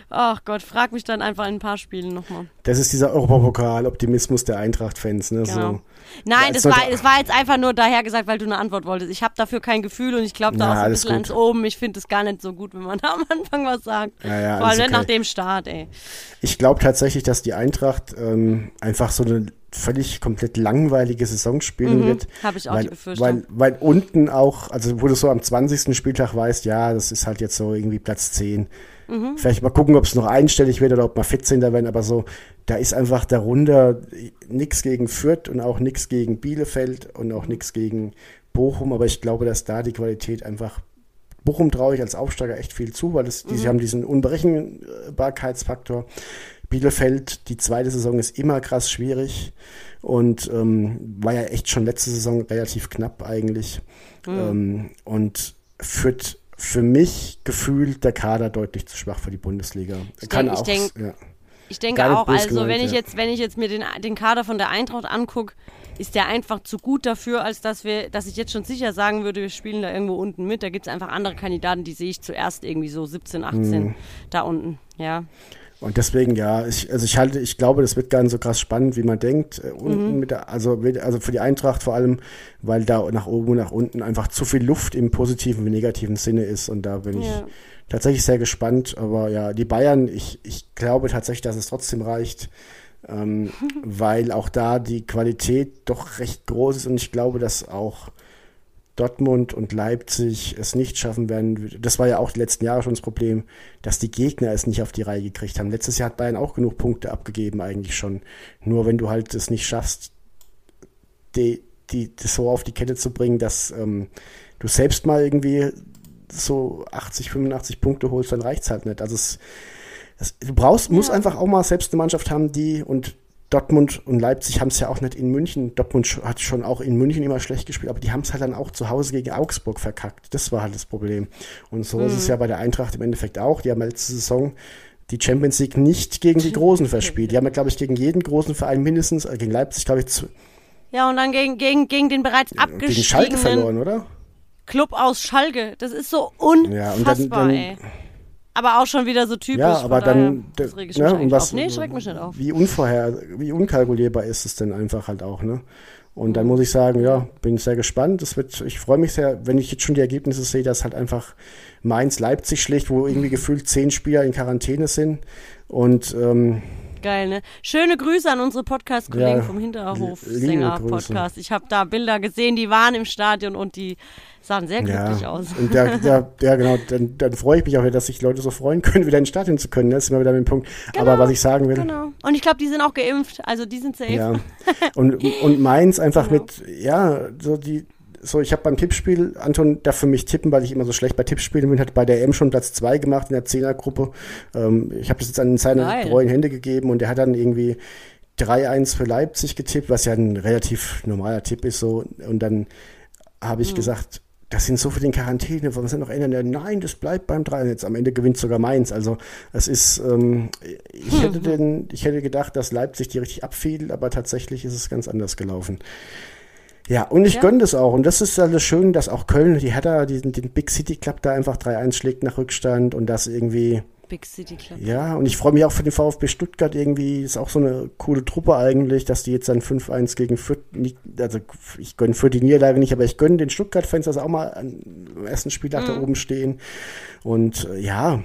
Ach Gott, frag mich dann einfach in ein paar Spielen nochmal. Das ist dieser Europapokal-Optimismus der Eintracht-Fans, ne? Genau. So. Nein, Als das war, das war jetzt einfach nur daher gesagt, weil du eine Antwort wolltest. Ich habe dafür kein Gefühl und ich glaube da Na, auch ein bisschen gut. ans Oben. Ich finde es gar nicht so gut, wenn man da am Anfang was sagt. Ja, ja, Vor allem okay. nach dem Start, ey. Ich glaube tatsächlich, dass die Eintracht ähm, einfach so eine völlig komplett langweilige Saison spielen wird. Mhm. hab ich auch weil, die Befürchtung. Weil, weil unten auch, also wo du so am 20. Spieltag weißt, ja, das ist halt jetzt so irgendwie Platz 10. Mhm. Vielleicht mal gucken, ob es noch einstellig wird oder ob mal 14. werden, aber so, da ist einfach darunter nichts gegen Fürth und auch nichts gegen Bielefeld und auch nichts gegen Bochum, aber ich glaube, dass da die Qualität einfach Bochum traue ich als Aufsteiger echt viel zu, weil es, die, Mhm. sie haben diesen Unberechenbarkeitsfaktor. Bielefeld, die zweite Saison ist immer krass schwierig und ähm, war ja echt schon letzte Saison relativ knapp eigentlich. Mhm. Ähm, und führt für mich gefühlt der Kader deutlich zu schwach für die Bundesliga. Ich Kann denk- ich auch. denk- ja. Ich denke auch, also gemeint, wenn ich ja. jetzt, wenn ich jetzt mir den, den Kader von der Eintracht angucke, ist der einfach zu gut dafür, als dass wir, dass ich jetzt schon sicher sagen würde, wir spielen da irgendwo unten mit. Da gibt es einfach andere Kandidaten, die sehe ich zuerst irgendwie so 17, 18 Mhm. da unten. Ja. Und deswegen, ja, ich, also ich halte, ich glaube, das wird gar nicht so krass spannend, wie man denkt. Äh, Mhm. Unten mit der, also, also für die Eintracht vor allem, weil da nach oben und nach unten einfach zu viel Luft im positiven wie negativen Sinne ist. Und da bin ich Ja. tatsächlich sehr gespannt. Aber ja, die Bayern, ich, ich glaube tatsächlich, dass es trotzdem reicht. Ähm, weil auch da die Qualität doch recht groß ist und ich glaube, dass auch Dortmund und Leipzig es nicht schaffen werden. Das war ja auch die letzten Jahre schon das Problem, dass die Gegner es nicht auf die Reihe gekriegt haben. Letztes Jahr hat Bayern auch genug Punkte abgegeben, eigentlich schon. Nur wenn du halt es nicht schaffst, die, die, das so auf die Kette zu bringen, dass ähm, du selbst mal irgendwie so 80, 85 Punkte holst, dann reicht's halt nicht. Also es, es, du brauchst, musst einfach auch mal selbst eine Mannschaft haben, die und Dortmund und Leipzig haben es ja auch nicht in München. Dortmund hat schon auch in München immer schlecht gespielt, aber die haben es halt dann auch zu Hause gegen Augsburg verkackt. Das war halt das Problem. Und so ist es ja bei der Eintracht im Endeffekt auch. Die haben letzte Saison die Champions League nicht gegen die Großen verspielt. Die haben ja, glaube ich, gegen jeden großen Verein mindestens, äh, gegen Leipzig, glaube ich, zu, Ja, und dann gegen, gegen, gegen den bereits gegen Schalke verloren, oder? Club aus Schalke. Das ist so unfassbar, Ja, und dann- dann- ey. Aber auch schon wieder so typisch. Ja, aber daher, dann, das reg ich ne, mich was, auf. Nee, schreckt mich nicht auf. wie unvorher, wie unkalkulierbar ist es denn einfach halt auch, ne? Und dann muss ich sagen, ja, bin sehr gespannt. Das wird, ich freue mich sehr, wenn ich jetzt schon die Ergebnisse sehe, dass halt einfach Mainz Leipzig schlägt, wo irgendwie gefühlt zehn Spieler in Quarantäne sind. Und ähm, Geil, ne? Schöne Grüße an unsere Podcast-Kollegen Ja, vom Hinterhof li- liebe Sänger Grüße. Podcast. Ich habe da Bilder gesehen, die waren im Stadion und die sahen sehr glücklich ja, aus. und der, der, ja genau, dann, dann freue ich mich auch wieder, dass sich Leute so freuen können, wieder ins Stadion zu können. ne? Das ist immer wieder mit dem Punkt. Aber was ich sagen will, Genau. Und ich glaube, die sind auch geimpft, also die sind safe. Ja. Und, und Mainz einfach Genau. mit, ja, so die, so, ich habe beim Tippspiel, Anton darf für mich tippen, weil ich immer so schlecht bei Tippspielen bin, hat bei der M schon Platz 2 gemacht in der Zehnergruppe. Ähm, ich habe das jetzt an seine Geil. treuen Hände gegeben und der hat dann irgendwie 3-1 für Leipzig getippt, was ja ein relativ normaler Tipp ist so. Und dann habe ich gesagt, das sind so viele in Quarantäne, wollen wir es noch ändern? Nein, das bleibt beim 3. Jetzt am Ende gewinnt sogar Mainz. Also es ist, ähm, ich, hätte den, ich hätte gedacht, dass Leipzig die richtig abfiel, aber tatsächlich ist es ganz anders gelaufen. Ja, und ich Ja. gönne das auch. Und das ist alles schön, dass auch Köln, die Hertha, diesen, den Big City Club da einfach 3-1 schlägt nach Rückstand und das irgendwie, Big City Club. ja, und ich freue mich auch für den VfB Stuttgart irgendwie, ist auch so eine coole Truppe eigentlich, dass die jetzt dann 5-1 gegen Fürth, also ich gönne für die Niederlage nicht, aber ich gönne den Stuttgart-Fans, dass auch mal am ersten Spieltag da oben stehen. Und äh, ja,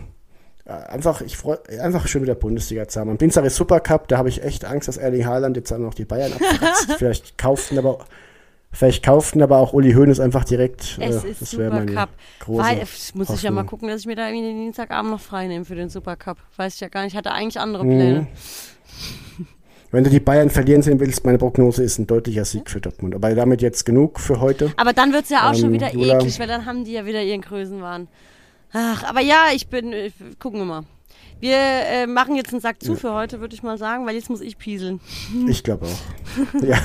einfach, ich freue, einfach schön wieder Bundesliga zu haben. Und Pinzerre Supercup, da habe ich echt Angst, dass Erling Haaland jetzt dann noch die Bayern abfratzt. Vielleicht kauften aber Vielleicht kauften aber auch Uli Hoeneß einfach direkt. Es äh, ist das Supercup. große Weil, muss ich ja mal gucken, dass ich mir da irgendwie den Dienstagabend noch frei nehme für den Supercup. Weiß ich ja gar nicht. Ich hatte eigentlich andere Mhm. Pläne. Wenn du die Bayern verlieren sehen willst, meine Prognose ist ein deutlicher Sieg für Dortmund. Aber damit jetzt genug für heute. Aber dann wird es ja auch schon Ähm, wieder Jula. eklig, weil dann haben die ja wieder ihren Größenwahn. Ach, aber ja, ich bin, äh, gucken wir mal. Wir äh, machen jetzt einen Sack zu für heute, würde ich mal sagen, weil jetzt muss ich pieseln. Ich glaube auch. ja.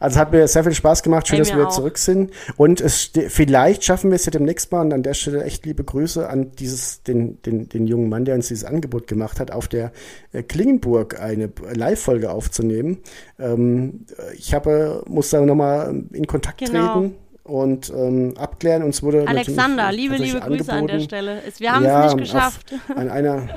Also hat mir sehr viel Spaß gemacht. Schön, Ey, dass wir auch. zurück sind. Und es vielleicht schaffen wir es ja demnächst mal. Und an der Stelle echt liebe Grüße an dieses, den, den, den jungen Mann, der uns dieses Angebot gemacht hat, auf der äh, Klingenburg eine Live-Folge aufzunehmen. Ähm, ich habe, muss da nochmal in Kontakt Genau. treten und ähm, abklären. Uns wurde Alexander, liebe, liebe Grüße an der Stelle. Wir haben ja, es nicht geschafft. Auf, an einer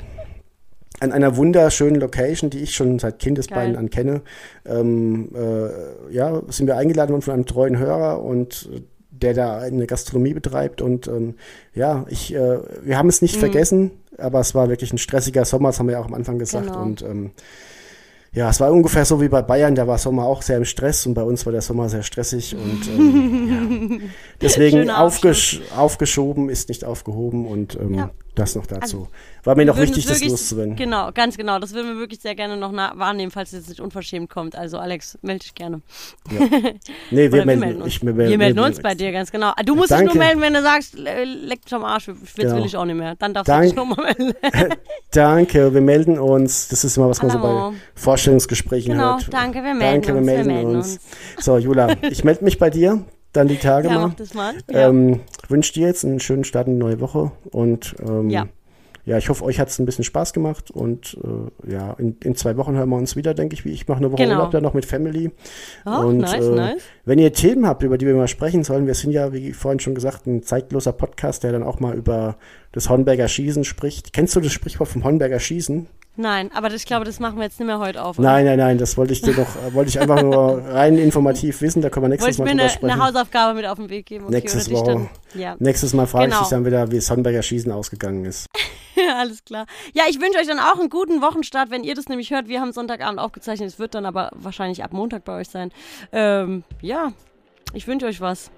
an einer wunderschönen Location, die ich schon seit Kindesbeinen Geil. an kenne, ähm, äh, ja, sind wir eingeladen worden von einem treuen Hörer und äh, der da eine Gastronomie betreibt und ähm, ja, ich, äh, wir haben es Mhm. nicht vergessen, aber es war wirklich ein stressiger Sommer, das haben wir ja auch am Anfang gesagt Genau. und ähm, ja, es war ungefähr so wie bei Bayern, da war Sommer auch sehr im Stress und bei uns war der Sommer sehr stressig und ähm, ja. deswegen aufgesch aufgeschoben ist nicht aufgehoben und ähm, Ja. Das noch dazu. Also, war mir noch Wir wichtig, es das wirklich- loszuwerden. Genau, ganz genau. Das würden wir wirklich sehr gerne noch wahrnehmen, falls es jetzt nicht unverschämt kommt. Also Alex, melde dich gerne. Nee, wir Oder melden, uns. ich, wir, wir melden wir- uns bei dir, ganz genau. Ah, Du musst dich Danke. nur melden, wenn du sagst, le- leck mich am Arsch. Jetzt Genau. will ich auch nicht mehr. Dann darfst Dank- du dich nochmal melden. Danke, wir melden uns. Das ist immer, was man so bei Vorstellungsgesprächen Genau, hört. danke, wir melden danke, wir uns, wir melden melden uns. So, Jula, ich melde mich bei dir, dann die Tage Ja, mal. mach das mal. Ja. Ähm, wünsche dir jetzt einen schönen Start in die neue Woche und ähm, Ja. ja, ich hoffe, euch hat es ein bisschen Spaß gemacht und äh, ja, in, in zwei Wochen hören wir uns wieder, denke ich, wie ich mache eine Woche Genau. Urlaub dann noch mit Family. Oh, und nice, äh, nice. wenn ihr Themen habt, über die wir mal sprechen sollen, wir sind ja, wie vorhin schon gesagt, ein zeitloser Podcast, der dann auch mal über das Hornberger Schießen spricht. Kennst du das Sprichwort vom Hornberger Schießen? Nein, aber das, ich glaube, das machen wir jetzt nicht mehr heute auf. oder? Nein, nein, nein, das wollte ich dir noch, äh, wollte ich einfach nur rein informativ wissen, da können wir nächstes Mal mir drüber eine, sprechen. eine Hausaufgabe mit auf den Weg geben? Okay, Nächstes Woche. dann. Ja. Nächstes Mal frage ich Genau. dich dann wieder, wie das Hornberger Schießen ausgegangen ist. Alles klar. Ja, ich wünsche euch dann auch einen guten Wochenstart, wenn ihr das nämlich hört. Wir haben Sonntagabend aufgezeichnet. Es wird dann aber wahrscheinlich ab Montag bei euch sein. Ähm, ja, ich wünsche euch was.